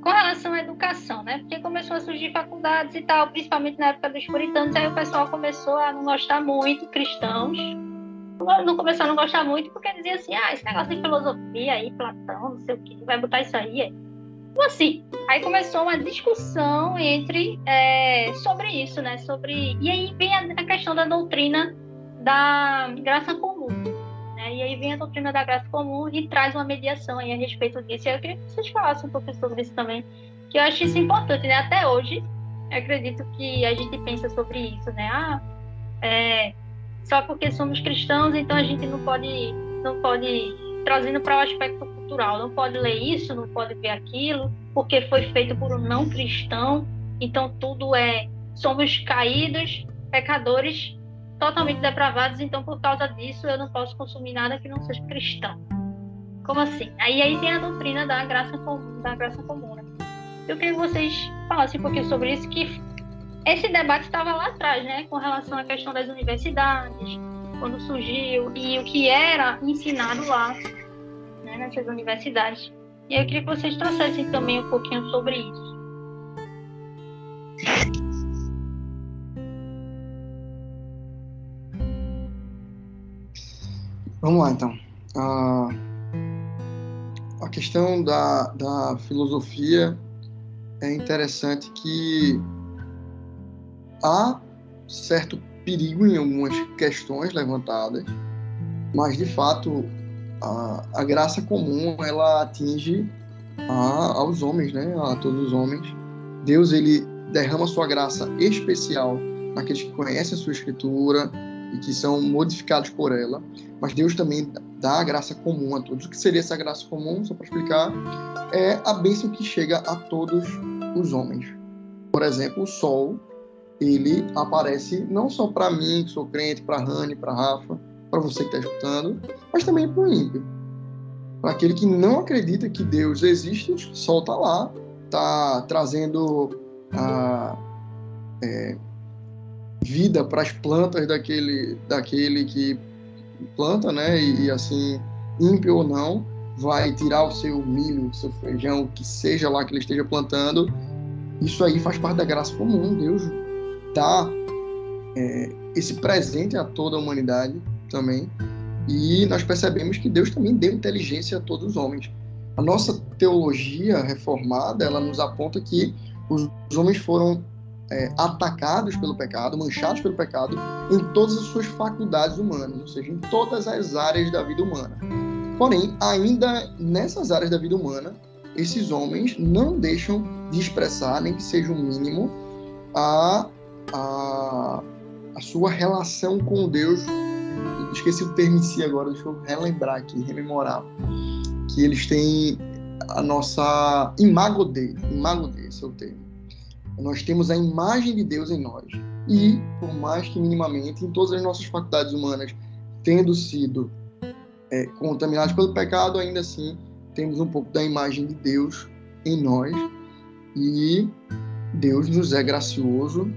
A: com relação à educação, né? Porque começou a surgir faculdades e tal, principalmente na época dos puritanos, aí o pessoal começou a não gostar muito, cristãos, não começou a não gostar muito porque dizia assim, ah, esse negócio de filosofia aí, Platão, não sei o que, vai botar isso aí, é. Assim, aí começou uma discussão entre é, sobre isso, né? Sobre e aí vem a, a questão da doutrina da graça comum, né? E aí vem a doutrina da graça comum e traz uma mediação aí a respeito disso. E eu queria que vocês falassem um pouco sobre isso também, que eu acho isso importante, né? Até hoje, acredito que a gente pensa sobre isso, né? Ah, é, só porque somos cristãos, então a gente não pode, não pode trazendo para o aspecto cultural, não pode ler isso, não pode ver aquilo, porque foi feito por um não cristão, então tudo é somos caídos, pecadores, totalmente depravados, então por causa disso eu não posso consumir nada que não seja cristão. Como assim? Aí aí tem a doutrina da graça comum, da graça comum. Né? Eu queria que vocês falassem um pouquinho sobre isso, que esse debate estava lá atrás, né, com relação à questão das universidades, quando surgiu e o que era ensinado lá, nessas universidades. E eu queria que vocês trouxessem também um pouquinho sobre isso.
B: Vamos lá, então. A, a questão da, da filosofia é interessante que há certo perigo em algumas questões levantadas, mas de fato a, a graça comum ela atinge a, aos homens, né? A todos os homens. Deus ele derrama sua graça especial naqueles que conhecem a sua escritura, e que são modificados por ela, mas Deus também dá a graça comum a todos. O que seria essa graça comum, só para explicar, é a bênção que chega a todos os homens. Por exemplo, o sol, ele aparece não só para mim, que sou crente, para Rani, para Rafa, para você que está escutando, mas também para o ímpio. Para aquele que não acredita que Deus existe, o sol está lá, está trazendo a, é, vida para as plantas daquele, daquele que planta, né? E, e, assim, ímpio ou não, vai tirar o seu milho, o seu feijão, que seja lá que ele esteja plantando. Isso aí faz parte da graça comum. Deus dá é, esse presente a toda a humanidade também. E nós percebemos que Deus também deu inteligência a todos os homens. a nossa teologia reformada, ela nos aponta que os homens foram é, atacados pelo pecado, manchados pelo pecado, em todas as suas faculdades humanas, ou seja, em todas as áreas da vida humana. Porém, ainda nessas áreas da vida humana, esses homens não deixam de expressar, nem que seja o um mínimo, a, a, a sua relação com Deus. Esqueci o termo em si agora, deixa eu relembrar aqui, rememorar. Que eles têm a nossa imago Dei, imago Dei, esse é o termo nós temos a imagem de Deus em nós. E, por mais que minimamente, em todas as nossas faculdades humanas, tendo sido é, pelo pecado, ainda assim temos um pouco da imagem de Deus em nós. E Deus nos é gracioso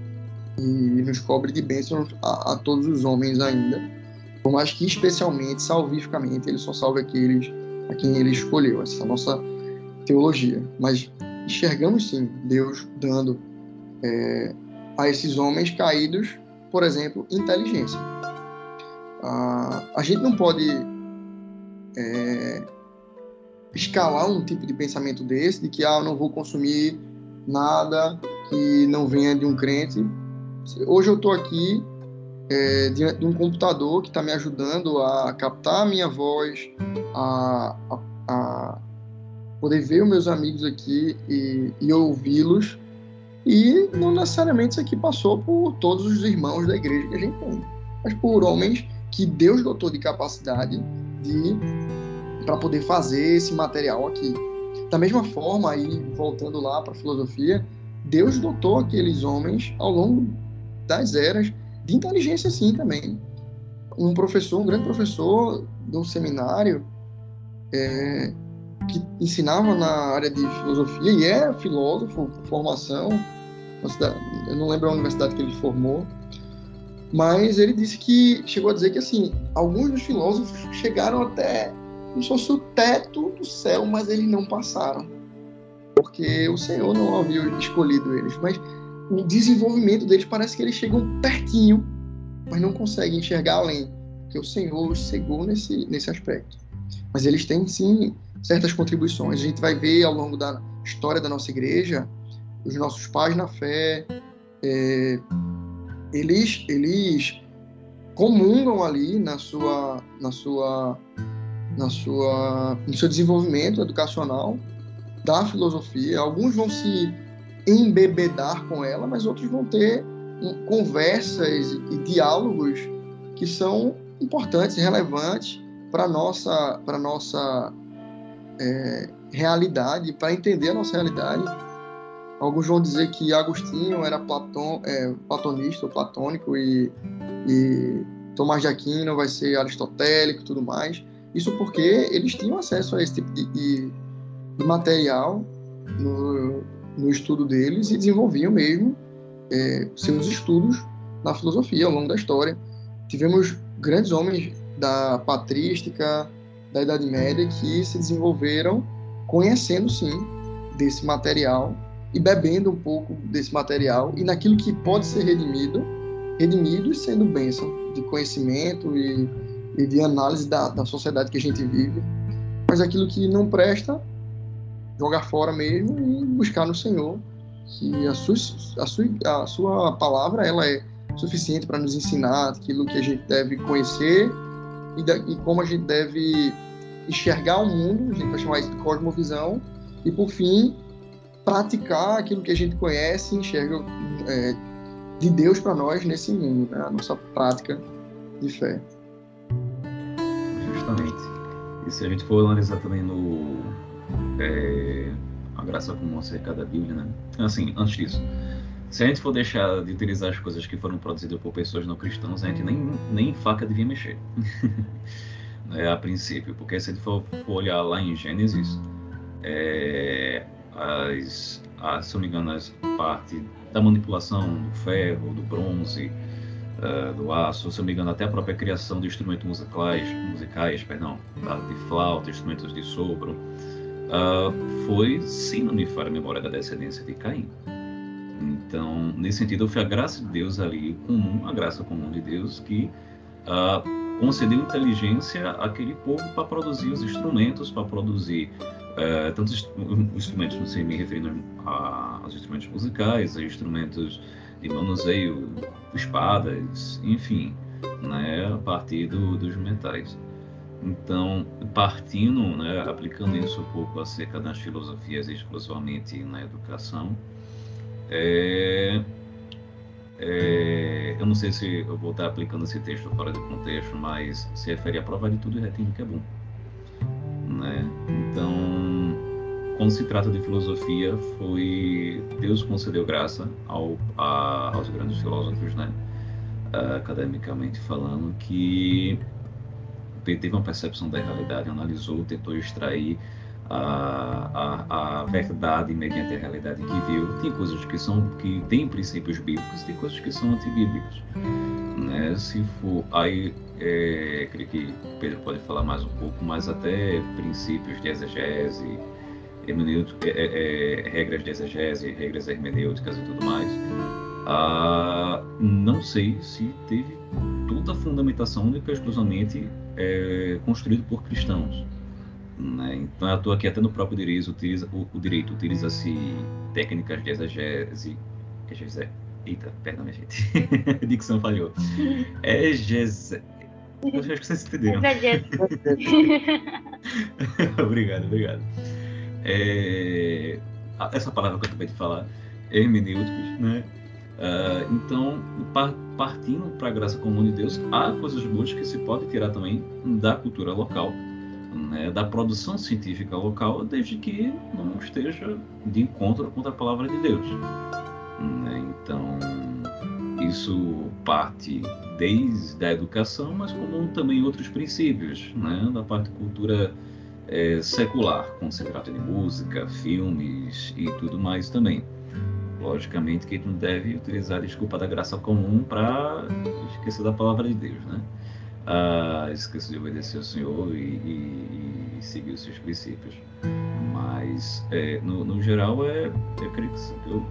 B: e nos cobre de bênçãos a, a todos os homens ainda. Por mais que, especialmente, salvificamente, ele só salve aqueles a quem ele escolheu. Essa é a nossa teologia. Mas enxergamos sim Deus dando é, a esses homens caídos, por exemplo, inteligência. Ah, a gente não pode é, escalar um tipo de pensamento desse, de que ah, eu não vou consumir nada que não venha de um crente. Hoje eu estou aqui é, diante de um computador que está me ajudando a captar a minha voz, a, a, a poder ver os meus amigos aqui e, e ouvi-los e não necessariamente isso aqui passou por todos os irmãos da igreja que a gente tem, mas por homens que Deus dotou de capacidade de para poder fazer esse material aqui. Da mesma forma, aí voltando lá para a filosofia, Deus dotou aqueles homens ao longo das eras de inteligência sim também. Um professor, um grande professor de um seminário é, que ensinava na área de filosofia e é filósofo formação, eu não lembro a universidade que ele formou, mas ele disse que chegou a dizer que assim alguns dos filósofos chegaram até como se fosse o teto do céu, mas eles não passaram, porque o Senhor não havia escolhido eles. Mas o desenvolvimento deles parece que eles chegam pertinho, mas não conseguem enxergar além, porque o Senhor os cegou nesse nesse aspecto. Mas eles têm sim certas contribuições. A gente vai ver ao longo da história da nossa igreja os nossos pais na fé, é, eles, eles comungam ali na sua, na sua, na sua, no seu desenvolvimento educacional da filosofia. Alguns vão se embebedar com ela, mas outros vão ter conversas e diálogos que são importantes relevantes para nossa, para nossa é, realidade, para entender a nossa realidade Alguns vão dizer que Agostinho era Platão, é, platonista ou platônico e, e Tomás de Aquino vai ser aristotélico e tudo mais. Isso porque eles tinham acesso a esse tipo de, de, de material no, no, estudo deles e desenvolviam mesmo é, seus estudos na filosofia ao longo da história. Tivemos grandes homens da patrística, da Idade Média, que se desenvolveram conhecendo, sim, desse material e bebendo um pouco desse material e naquilo que pode ser redimido, redimido e sendo bênção de conhecimento e, e de análise da, da sociedade que a gente vive. Mas aquilo que não presta, jogar fora mesmo e buscar no Senhor, que a sua, a sua, a sua palavra ela é suficiente para nos ensinar aquilo que a gente deve conhecer e, da, e como a gente deve enxergar o mundo, a gente vai chamar isso de cosmovisão, e por fim, praticar aquilo que a gente conhece e enxerga é, de Deus para nós nesse mundo, né? a nossa prática de fé.
C: Justamente. E se a gente for analisar também no é, a graça comum acerca da Bíblia, né? Assim, antes disso, se a gente for deixar de utilizar as coisas que foram produzidas por pessoas não cristãs, a gente nem, nem faca devia mexer. é, a princípio, porque se a gente for, for olhar lá em Gênesis, é, as, se não me engano, as parte da manipulação do ferro, do bronze, uh, do aço, se não me engano, até a própria criação de instrumentos musicais, musicais perdão, de flauta, instrumentos de sopro, uh, foi sim unifar a memória da descendência de Caim. Então, nesse sentido, foi a graça de Deus ali, comum, a graça comum de Deus, que uh, concedeu inteligência àquele povo para produzir os instrumentos, para produzir é, tanto os instrumentos, não sei, me referindo aos instrumentos musicais, a instrumentos de manuseio, espadas, enfim, né, a partir do, dos metais. Então, partindo, né, aplicando isso um pouco acerca das filosofias exclusivamente na educação, é, é, eu não sei se eu vou estar aplicando esse texto fora de contexto, mas se refere a prova de tudo e retém que é bom. Né? Então, quando se trata de filosofia, foi Deus concedeu graça ao, a, aos grandes filósofos, né? academicamente falando, que teve uma percepção da realidade, analisou, tentou extrair a, a, a, verdade mediante a realidade que viu. Tem coisas que são que têm princípios bíblicos, tem coisas que são antibíblicos. Né? Se for aí, é, creio que Pedro pode falar mais um pouco, mas até princípios de exegese, hermenêutica, é, é, é, regras de exegese, regras hermenêuticas e tudo mais. Ah, não sei se teve toda a fundamentação única exclusivamente é, construído por cristãos. Né? Então, eu estou aqui até no próprio direito, utiliza, o, o direito utiliza-se técnicas de exegese, exegese eita, perdão, minha gente, a dicção falhou. Exegese, eu acho que vocês entenderam. obrigado, obrigado. É, essa palavra que eu acabei de falar, hermenêuticos, né? Uh, então, partindo para a graça comum de Deus, há coisas boas que se pode tirar também da cultura local, né, da produção científica local, desde que não esteja de encontro com a palavra de Deus. Né? Então, isso parte desde a educação, mas como também outros princípios, né, da parte cultura é, secular, quando se trata de música, filmes e tudo mais também. Logicamente que a gente não deve utilizar a desculpa da graça comum para esquecer da palavra de Deus, né? Ah, esquecer de obedecer ao Senhor e, e, e seguir os seus princípios. Mas, é, no, no, geral, é, eu creio que, eu,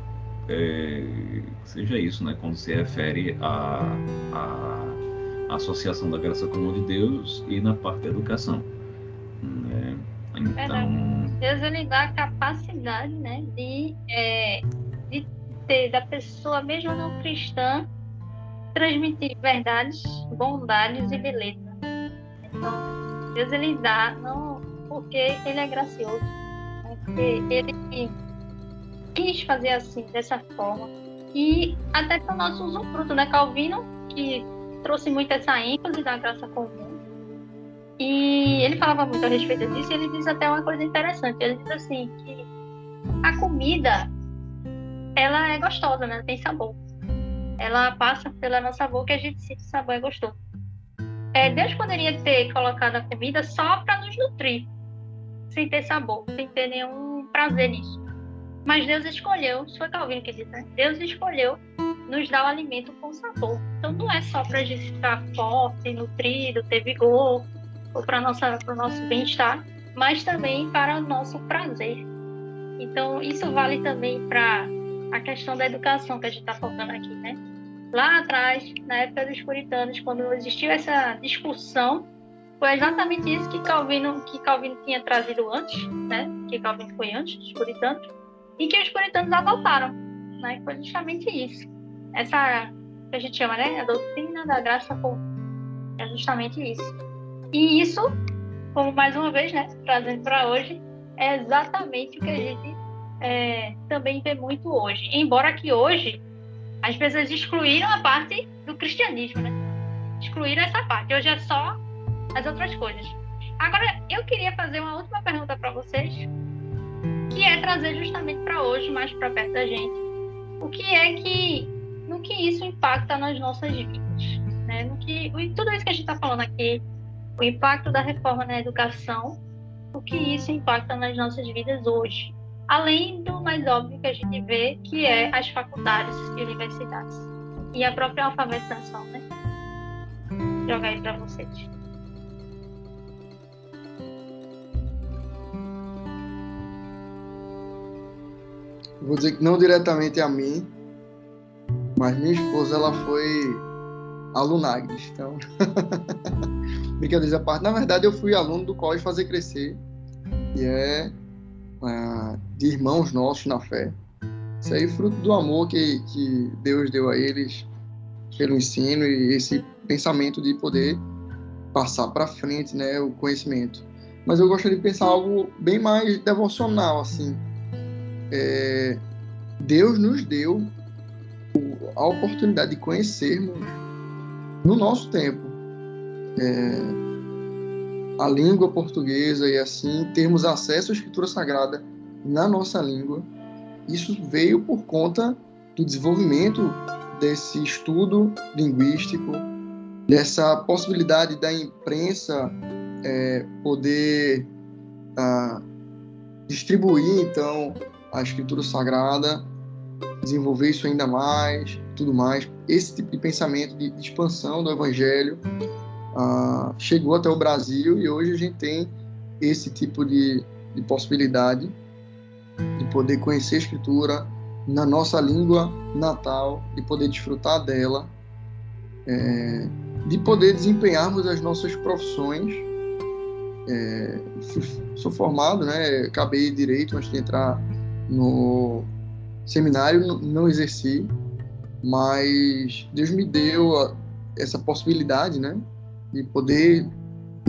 C: é, seja isso, né? Quando se refere à a, a, associação da graça comum de Deus e na parte da educação. Né?
A: Então... Deus ele dá a capacidade né, de é, ter da pessoa, mesmo não cristã, transmitir verdades, bondades e beleza. Então, Deus ele dá, não porque ele é gracioso, né? porque ele quis fazer assim, dessa forma. E até para o nosso usufruto, né? Calvino, que trouxe muito essa ênfase da graça comum. E ele falava muito a respeito disso, e ele diz até uma coisa interessante. Ele diz assim que a comida ela é gostosa, né? Tem sabor. Ela passa pela nossa boca e a gente sente o sabor é gostoso. É, Deus poderia ter colocado a comida só para nos nutrir, sem ter sabor, sem ter nenhum prazer nisso. Mas Deus escolheu, isso foi Calvino que disse, né? Deus escolheu nos dar o alimento com sabor. Então não é só para a gente ficar forte, nutrido, ter vigor, ou para o nosso bem-estar, mas também para o nosso prazer. Então isso vale também para a questão da educação que a gente está focando aqui, né? Lá atrás, na época dos puritanos, quando existiu essa discussão, foi exatamente isso que Calvino, que Calvino tinha trazido antes, né? Que Calvino foi antes dos puritanos, e que os puritanos adotaram, né? Foi justamente isso. Essa que a gente chama, né? A doutrina da graça comum. É justamente isso. E isso, como mais uma vez, né? Trazendo para hoje, é exatamente o que a gente é, também vê muito hoje. Embora que hoje as pessoas excluíram a parte do cristianismo, né? Excluíram essa parte. Hoje é só as outras coisas. Agora, eu queria fazer uma última pergunta para vocês, que é trazer justamente para hoje, mais para perto da gente, o que é que, no que isso impacta nas nossas vidas, né? No que, tudo isso que a gente está falando aqui, o impacto da reforma na educação, o que isso impacta nas nossas vidas hoje, além do mais óbvio que a gente vê, que é as faculdades e universidades. E a própria alfabetização, né? Vou jogar aí para vocês.
B: Vou dizer que não diretamente a mim, mas minha esposa ela foi alunagres. Então, brincadeiras à parte. Na verdade, eu fui aluno do Colégio Fazer Crescer, que é uh, de irmãos nossos na fé. Isso aí é fruto do amor que, que Deus deu a eles pelo ensino e esse pensamento de poder passar para frente, né, o conhecimento. Mas eu gostaria de pensar algo bem mais devocional, assim. É, Deus nos deu a oportunidade de conhecermos no nosso tempo é, a língua portuguesa e assim termos acesso à escritura sagrada na nossa língua. Isso veio por conta do desenvolvimento desse estudo linguístico, dessa possibilidade da imprensa é, poder ah, distribuir então a escritura sagrada, desenvolver isso ainda mais, tudo mais. Esse tipo de pensamento de, de expansão do evangelho chegou até o Brasil e hoje a gente tem esse tipo de, de possibilidade de poder conhecer a escritura na nossa língua natal, de poder desfrutar dela, é, de poder desempenharmos as nossas profissões. É, sou formado, né? Acabei direito antes de entrar no seminário, não exerci, mas Deus me deu essa possibilidade, né? De poder,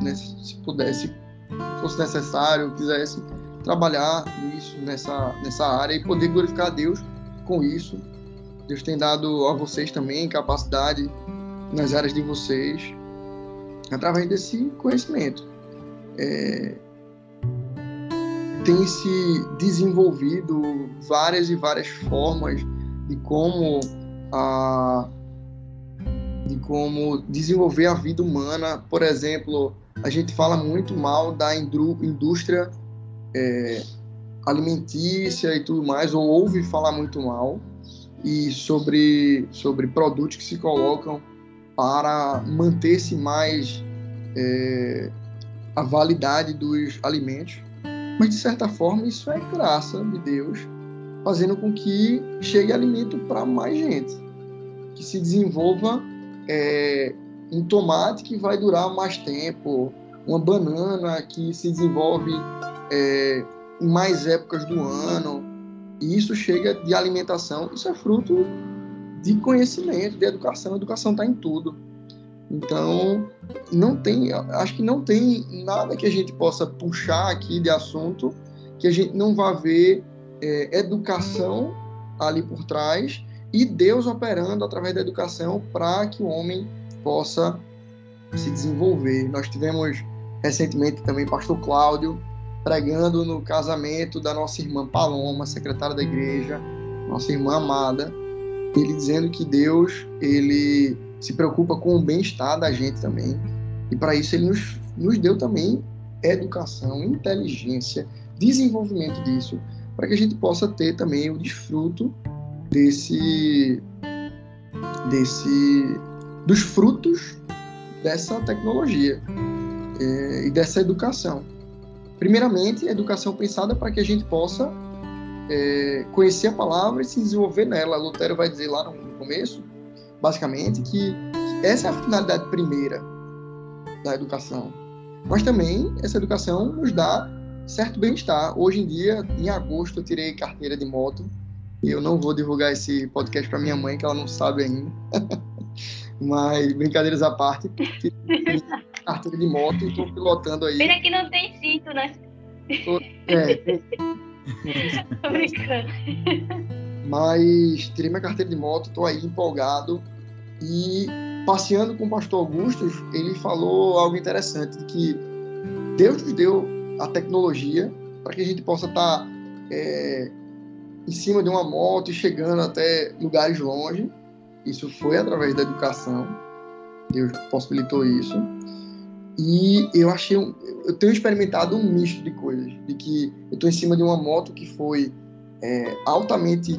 B: né, se pudesse, fosse necessário, quisesse trabalhar nisso, nessa, nessa área e poder glorificar a Deus com isso. Deus tem dado a vocês também capacidade nas áreas de vocês, através desse conhecimento. É, tem se desenvolvido várias e várias formas de como a de como desenvolver a vida humana. Por exemplo, a gente fala muito mal da indústria é, alimentícia e tudo mais, ou ouve falar muito mal, e sobre, sobre produtos que se colocam para manter-se mais é, a validade dos alimentos. Mas, de certa forma, isso é graça de Deus, fazendo com que chegue alimento para mais gente, que se desenvolva é, um tomate que vai durar mais tempo, uma banana que se desenvolve é, em mais épocas do ano. E isso chega de alimentação, isso é fruto de conhecimento, de educação. A educação está em tudo. Então, não tem, acho que não tem nada que a gente possa puxar aqui de assunto que a gente não vá ver é, educação ali por trás e Deus operando através da educação para que o homem possa se desenvolver. Nós tivemos recentemente também pastor Cláudio pregando no casamento da nossa irmã Paloma, secretária da igreja, nossa irmã amada, ele dizendo que Deus, ele se preocupa com o bem-estar da gente também. E para isso ele nos, nos deu também educação, inteligência, desenvolvimento disso, para que a gente possa ter também o desfruto desse desse dos frutos dessa tecnologia é, e dessa educação. Primeiramente, educação pensada para que a gente possa é, conhecer a palavra e se desenvolver nela. Lutero vai dizer lá no começo, basicamente, que essa é a finalidade primeira da educação. Mas também essa educação nos dá certo bem-estar. Hoje em dia, em agosto, eu tirei carteira de moto e eu não vou divulgar esse podcast para minha mãe, que ela não sabe ainda. Mas, brincadeiras à parte, carteira de moto e estou pilotando aí.
A: Pena que não tem cinto, né?
B: Tô, é,
A: tô brincando.
B: Mas tirei minha carteira de moto, estou aí empolgado. E passeando com o pastor Augusto, ele falou algo interessante, de que Deus nos deu a tecnologia para que a gente possa estar tá, é, em cima de uma moto e chegando até lugares longe. Isso foi através da educação. Deus possibilitou isso. E eu achei, eu tenho experimentado um misto de coisas, de que eu estou em cima de uma moto que foi é, altamente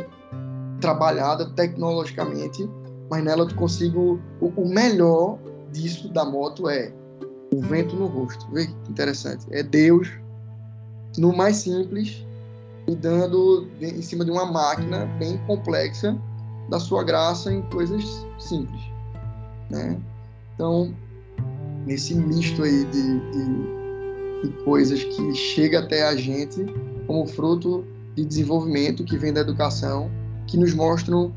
B: trabalhada tecnologicamente, mas nela eu consigo o, o, melhor disso da moto é o vento no rosto. Vê que interessante. É Deus no mais simples me dando em cima de uma máquina bem complexa da sua graça em coisas simples. né? Então, nesse misto aí de, de, de coisas que chega até a gente como fruto de desenvolvimento que vem da educação, que nos mostram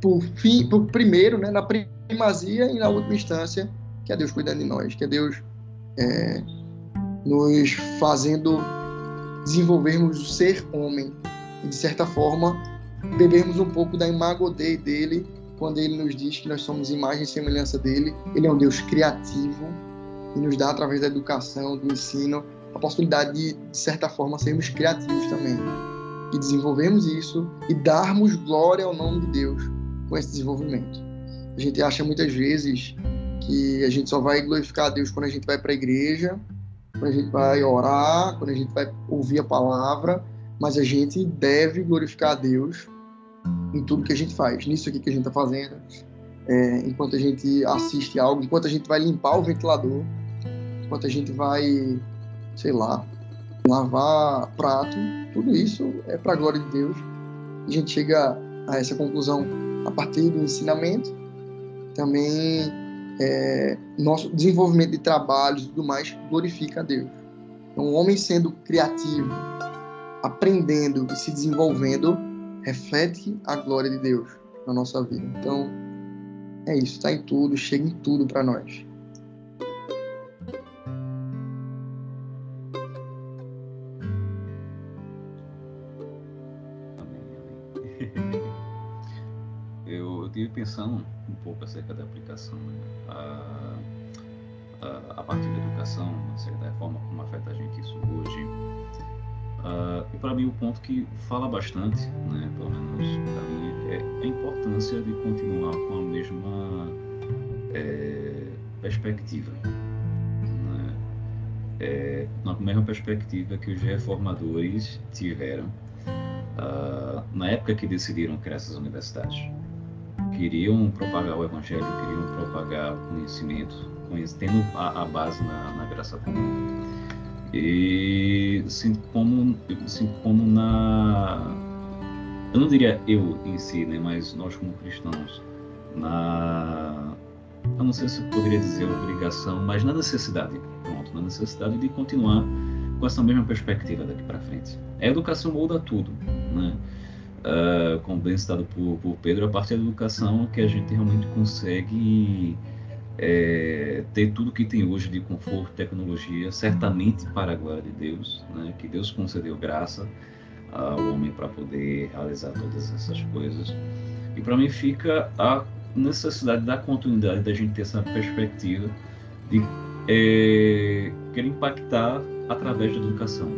B: por fim, por primeiro, né, na primazia e na última instância, que é Deus cuidando de nós, que é Deus é, nos fazendo desenvolvermos o ser homem e de certa forma bebermos um pouco da imagodei dele quando ele nos diz que nós somos imagem e semelhança dele. Ele é um Deus criativo e nos dá através da educação, do ensino, a possibilidade de, de certa forma, sermos criativos também e desenvolvermos isso e darmos glória ao nome de Deus com esse desenvolvimento. A gente acha muitas vezes que a gente só vai glorificar a Deus quando a gente vai para a igreja, quando a gente vai orar, quando a gente vai ouvir a palavra, mas a gente deve glorificar a Deus em tudo que a gente faz, nisso aqui que a gente está fazendo, é, enquanto a gente assiste algo, enquanto a gente vai limpar o ventilador, enquanto a gente vai, sei lá, lavar prato, tudo isso é para a glória de Deus. A gente chega a essa conclusão a partir do ensinamento, também é, nosso desenvolvimento de trabalhos e tudo mais glorifica a Deus. Então, o homem sendo criativo, aprendendo e se desenvolvendo, reflete a glória de Deus na nossa vida. Então, é isso, está em tudo, chega em tudo para nós.
C: Pensando um pouco acerca da aplicação, né? a, a, a, partir da educação, acerca da forma como afeta a gente isso hoje. Uh, e para mim o ponto que fala bastante, né, pelo menos para mim, é a importância de continuar com a mesma é, perspectiva. Né? É, na mesma perspectiva que os reformadores tiveram uh, na época que decidiram criar essas universidades queriam propagar o evangelho, queriam propagar o conhecimento, tendo a, a base na, na, graça comum. E sinto como, sinto como na. Eu não diria eu em si, né, mas nós como cristãos, na. Eu não sei se poderia dizer obrigação, mas na necessidade, pronto, na necessidade de continuar com essa mesma perspectiva daqui para frente. A educação muda tudo, né? Uh, como bem citado por, por, Pedro, a partir da educação que a gente realmente consegue é, ter tudo que tem hoje de conforto, tecnologia, certamente para a glória de Deus, né? que Deus concedeu graça ao homem para poder realizar todas essas coisas. E para mim fica a necessidade da continuidade da gente ter essa perspectiva de é, querer impactar através da educação,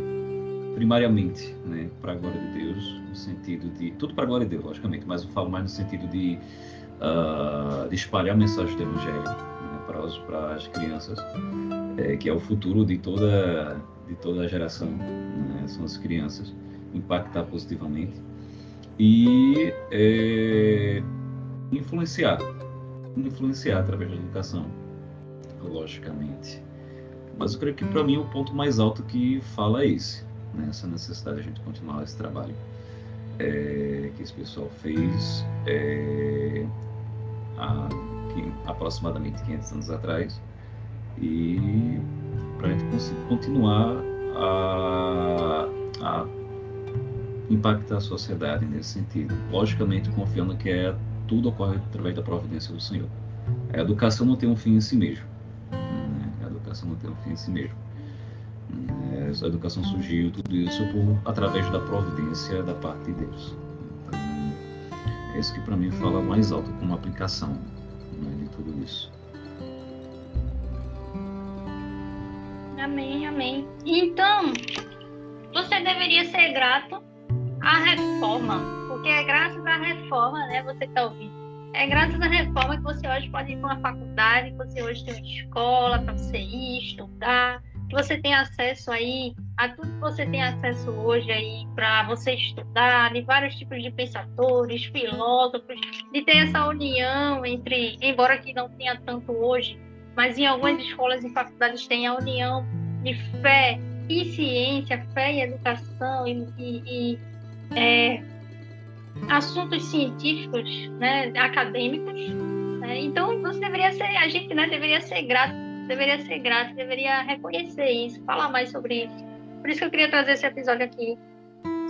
C: primariamente, né, para a glória de Deus, no sentido de tudo para a glória de Deus, logicamente, mas eu falo mais no sentido de, uh, de espalhar a mensagem do Evangelho né, para, os, para as crianças, é, que é o futuro de toda de toda a geração, né, são as crianças, impactar positivamente e é, influenciar, influenciar através da educação, logicamente. Mas eu creio que para mim o ponto mais alto que fala é esse né, essa necessidade de a gente continuar esse trabalho é, que esse pessoal fez é, há que, aproximadamente 500 anos atrás e para a gente continuar a, a, impactar a sociedade nesse sentido. Logicamente, confiando que é, tudo ocorre através da providência do Senhor. A educação não tem um fim em si mesmo. Né? A educação não tem um fim em si mesmo a educação surgiu, tudo isso por, através da providência da parte de Deus. Então, é isso que para mim fala mais alto como aplicação né, de tudo isso.
A: Amém, amém. Então, você deveria ser grato à reforma, porque é graças à reforma, né, você está ouvindo, é graças à reforma que você hoje pode ir para uma faculdade, que você hoje tem uma escola para você ir estudar, você tem acesso aí a tudo que você tem acesso hoje aí para você estudar, de vários tipos de pensadores, filósofos, de ter essa união entre, embora que não tenha tanto hoje, mas em algumas escolas e faculdades tem a união de fé e ciência, fé e educação e, e, e é, assuntos científicos, né, acadêmicos, Né? Então, você deveria ser, a gente né, deveria ser grato, deveria ser grato, deveria reconhecer isso, falar mais sobre isso. Por isso que eu queria trazer esse episódio aqui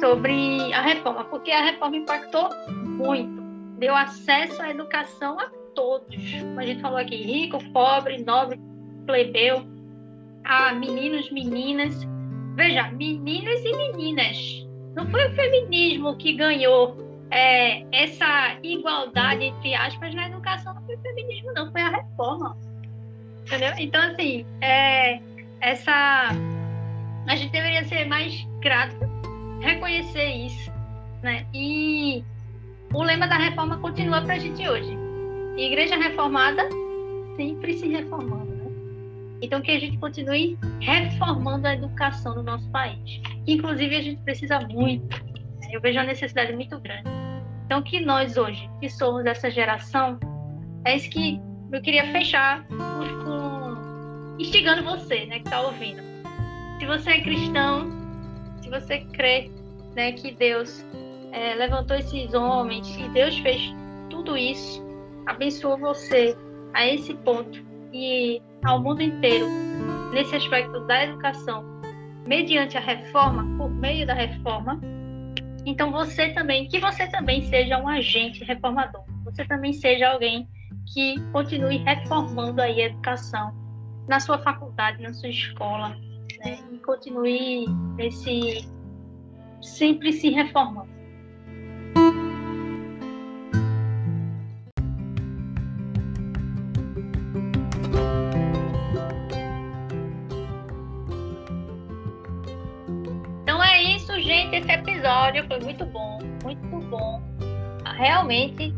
A: sobre a reforma, porque a reforma impactou muito, deu acesso à educação a todos. Como a gente falou aqui, rico, pobre, nobre, plebeu, a meninos, meninas. Veja, meninos e meninas. Não foi o feminismo que ganhou é, essa igualdade, entre aspas, na educação. Não foi o feminismo, não, foi a reforma. Entendeu? Então, assim, é, essa. A gente deveria ser mais grato, reconhecer isso. Né? E o lema da reforma continua para a gente hoje. Igreja reformada sempre se reformando. Né? Então, que a gente continue reformando a educação no nosso país. Inclusive, a gente precisa muito. Né? Eu vejo a necessidade muito grande. Então, que nós hoje, que somos essa geração, é isso que eu queria fechar instigando você, né, que está ouvindo. Se você é cristão, se você crê, né, que Deus é, levantou esses homens, que Deus fez tudo isso abençoou você a esse ponto e ao mundo inteiro nesse aspecto da educação, mediante a reforma, por meio da reforma, então você também, que você também seja um agente reformador. Você também seja alguém que continue reformando aí a educação na sua faculdade, na sua escola, né? E continue nesse sempre se reformando. esse episódio foi muito bom, muito bom. Realmente,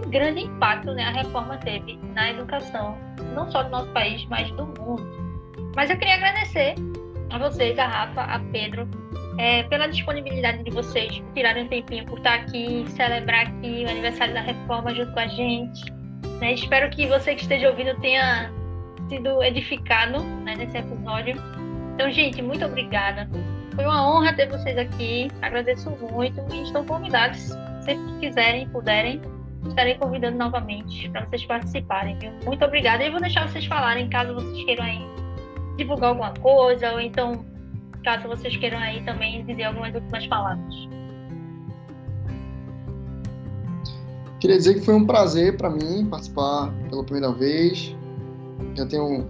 A: que grande impacto né, a reforma teve na educação, não só do nosso país, mas do mundo. Mas eu queria agradecer a vocês, a Rafa, a Pedro, é, pela disponibilidade de vocês, tirarem um tempinho por estar aqui, celebrar aqui o aniversário da reforma junto com a gente. Né? Espero que você que esteja ouvindo tenha sido edificado né, nesse episódio. Então, gente, muito obrigada. Foi uma honra ter vocês aqui. Agradeço muito e estão convidados. Sempre que quiserem, puderem, estarei convidando novamente para vocês participarem. Viu? Muito obrigada. E vou deixar vocês falarem caso vocês queiram aí divulgar alguma coisa ou então caso vocês queiram aí também dizer algumas últimas palavras.
B: Queria dizer que foi um prazer para mim participar pela primeira vez. Já tenho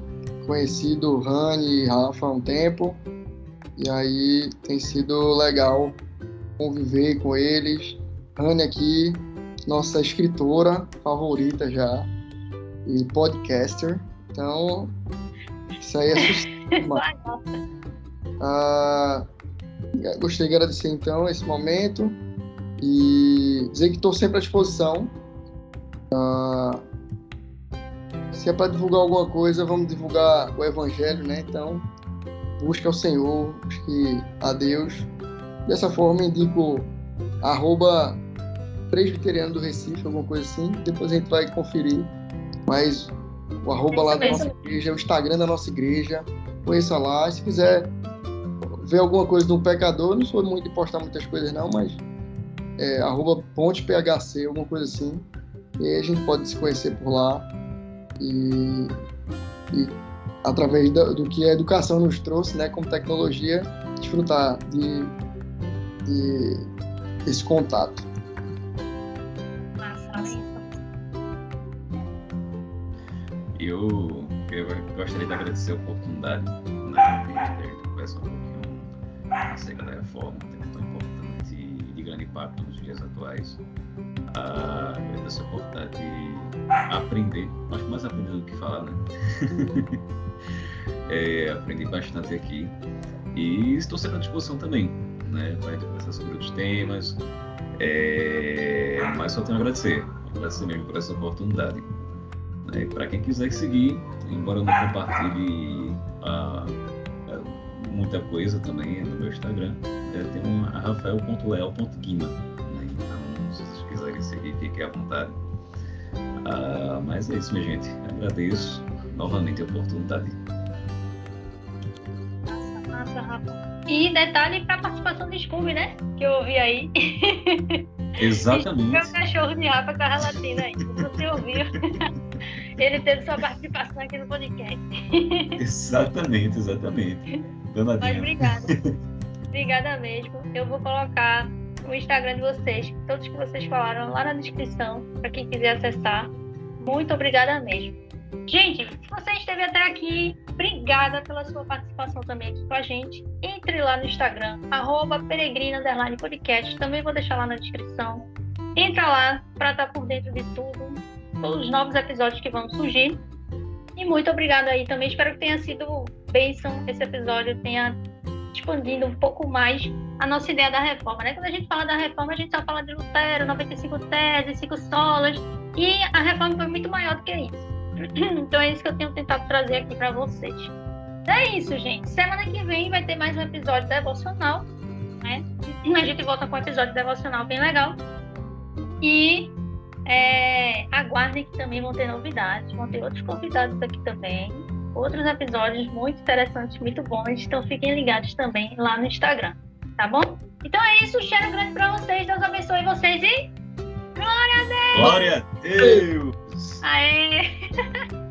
B: conhecido Rani e Rafa há um tempo. E aí tem sido legal conviver com eles. Rani aqui, nossa escritora favorita já e podcaster. Então, isso aí é assustador. ah, gostei de agradecer então esse momento e dizer que estou sempre à disposição. Ah, se é para divulgar alguma coisa, vamos divulgar o Evangelho, né? Então, busque ao Senhor, busque a Deus. Dessa forma, indico arroba presbiteriano do Recife, alguma coisa assim. Depois a gente vai conferir. Mas o arroba lá da nossa igreja, o Instagram da nossa igreja. Conheça lá. Se quiser ver alguma coisa de um pecador, não sou muito de postar muitas coisas não, mas é, arroba ponte PHC, alguma coisa assim. E aí a gente pode se conhecer por lá. E, e através do, do, que a educação nos trouxe, né, como tecnologia, desfrutar de, de esse contato.
C: Eu, eu gostaria de agradecer a oportunidade né, de conversar um pouquinho acerca da reforma, um tema tão importante e de grande impacto nos dias atuais. Ah, a oportunidade de aprender, acho mais aprender do que falar, né? É, aprendi bastante aqui e estou sempre à disposição também, né, para conversar sobre outros temas. É, mas só tenho a agradecer, agradecer mesmo por essa oportunidade. Né, para quem quiser seguir, embora eu não compartilhe ah, muita coisa também no meu Instagram, é, tem um rafael.leal.guima. Né, então, se vocês quiserem seguir, fiquem à vontade. Ah, mas é isso, minha gente. Agradeço novamente a oportunidade.
A: Massa, Rafa. E detalhe para a participação do Scooby, né? Que eu ouvi aí.
C: Exatamente.
A: Meu cachorro de Rafa com a relatina aí. Você ouviu? ele teve sua participação aqui no podcast.
C: exatamente, exatamente. Danadinha.
A: Mas obrigada. obrigada mesmo. Eu vou colocar o Instagram de vocês, todos que vocês falaram lá na descrição, para quem quiser acessar. Muito obrigada mesmo. Gente, se você esteve até aqui, obrigada pela sua participação também aqui com a gente. Entre lá no Instagram, arroba podcast. Também vou deixar lá na descrição. Entra lá para estar tá por dentro de tudo, os novos episódios que vão surgir. E muito obrigada aí também. Espero que tenha sido bênção esse episódio, tenha expandindo um pouco mais a nossa ideia da reforma. Né? Quando a gente fala da reforma, a gente só fala de Lutero, 95 teses, 5 solas, e a reforma foi muito maior do que isso. Então é isso que eu tenho tentado trazer aqui para vocês. É isso, gente. Semana que vem vai ter mais um episódio devocional. Né? A gente volta com um episódio devocional bem legal. E é, aguardem que também vão ter novidades. Vão ter outros convidados aqui também. Outros episódios muito interessantes, muito bons. Então fiquem ligados também lá no Instagram. Tá bom? Então é isso. Cheiro grande para vocês. Deus abençoe vocês e. Glória a Deus!
C: Glória a Deus!
A: Aê!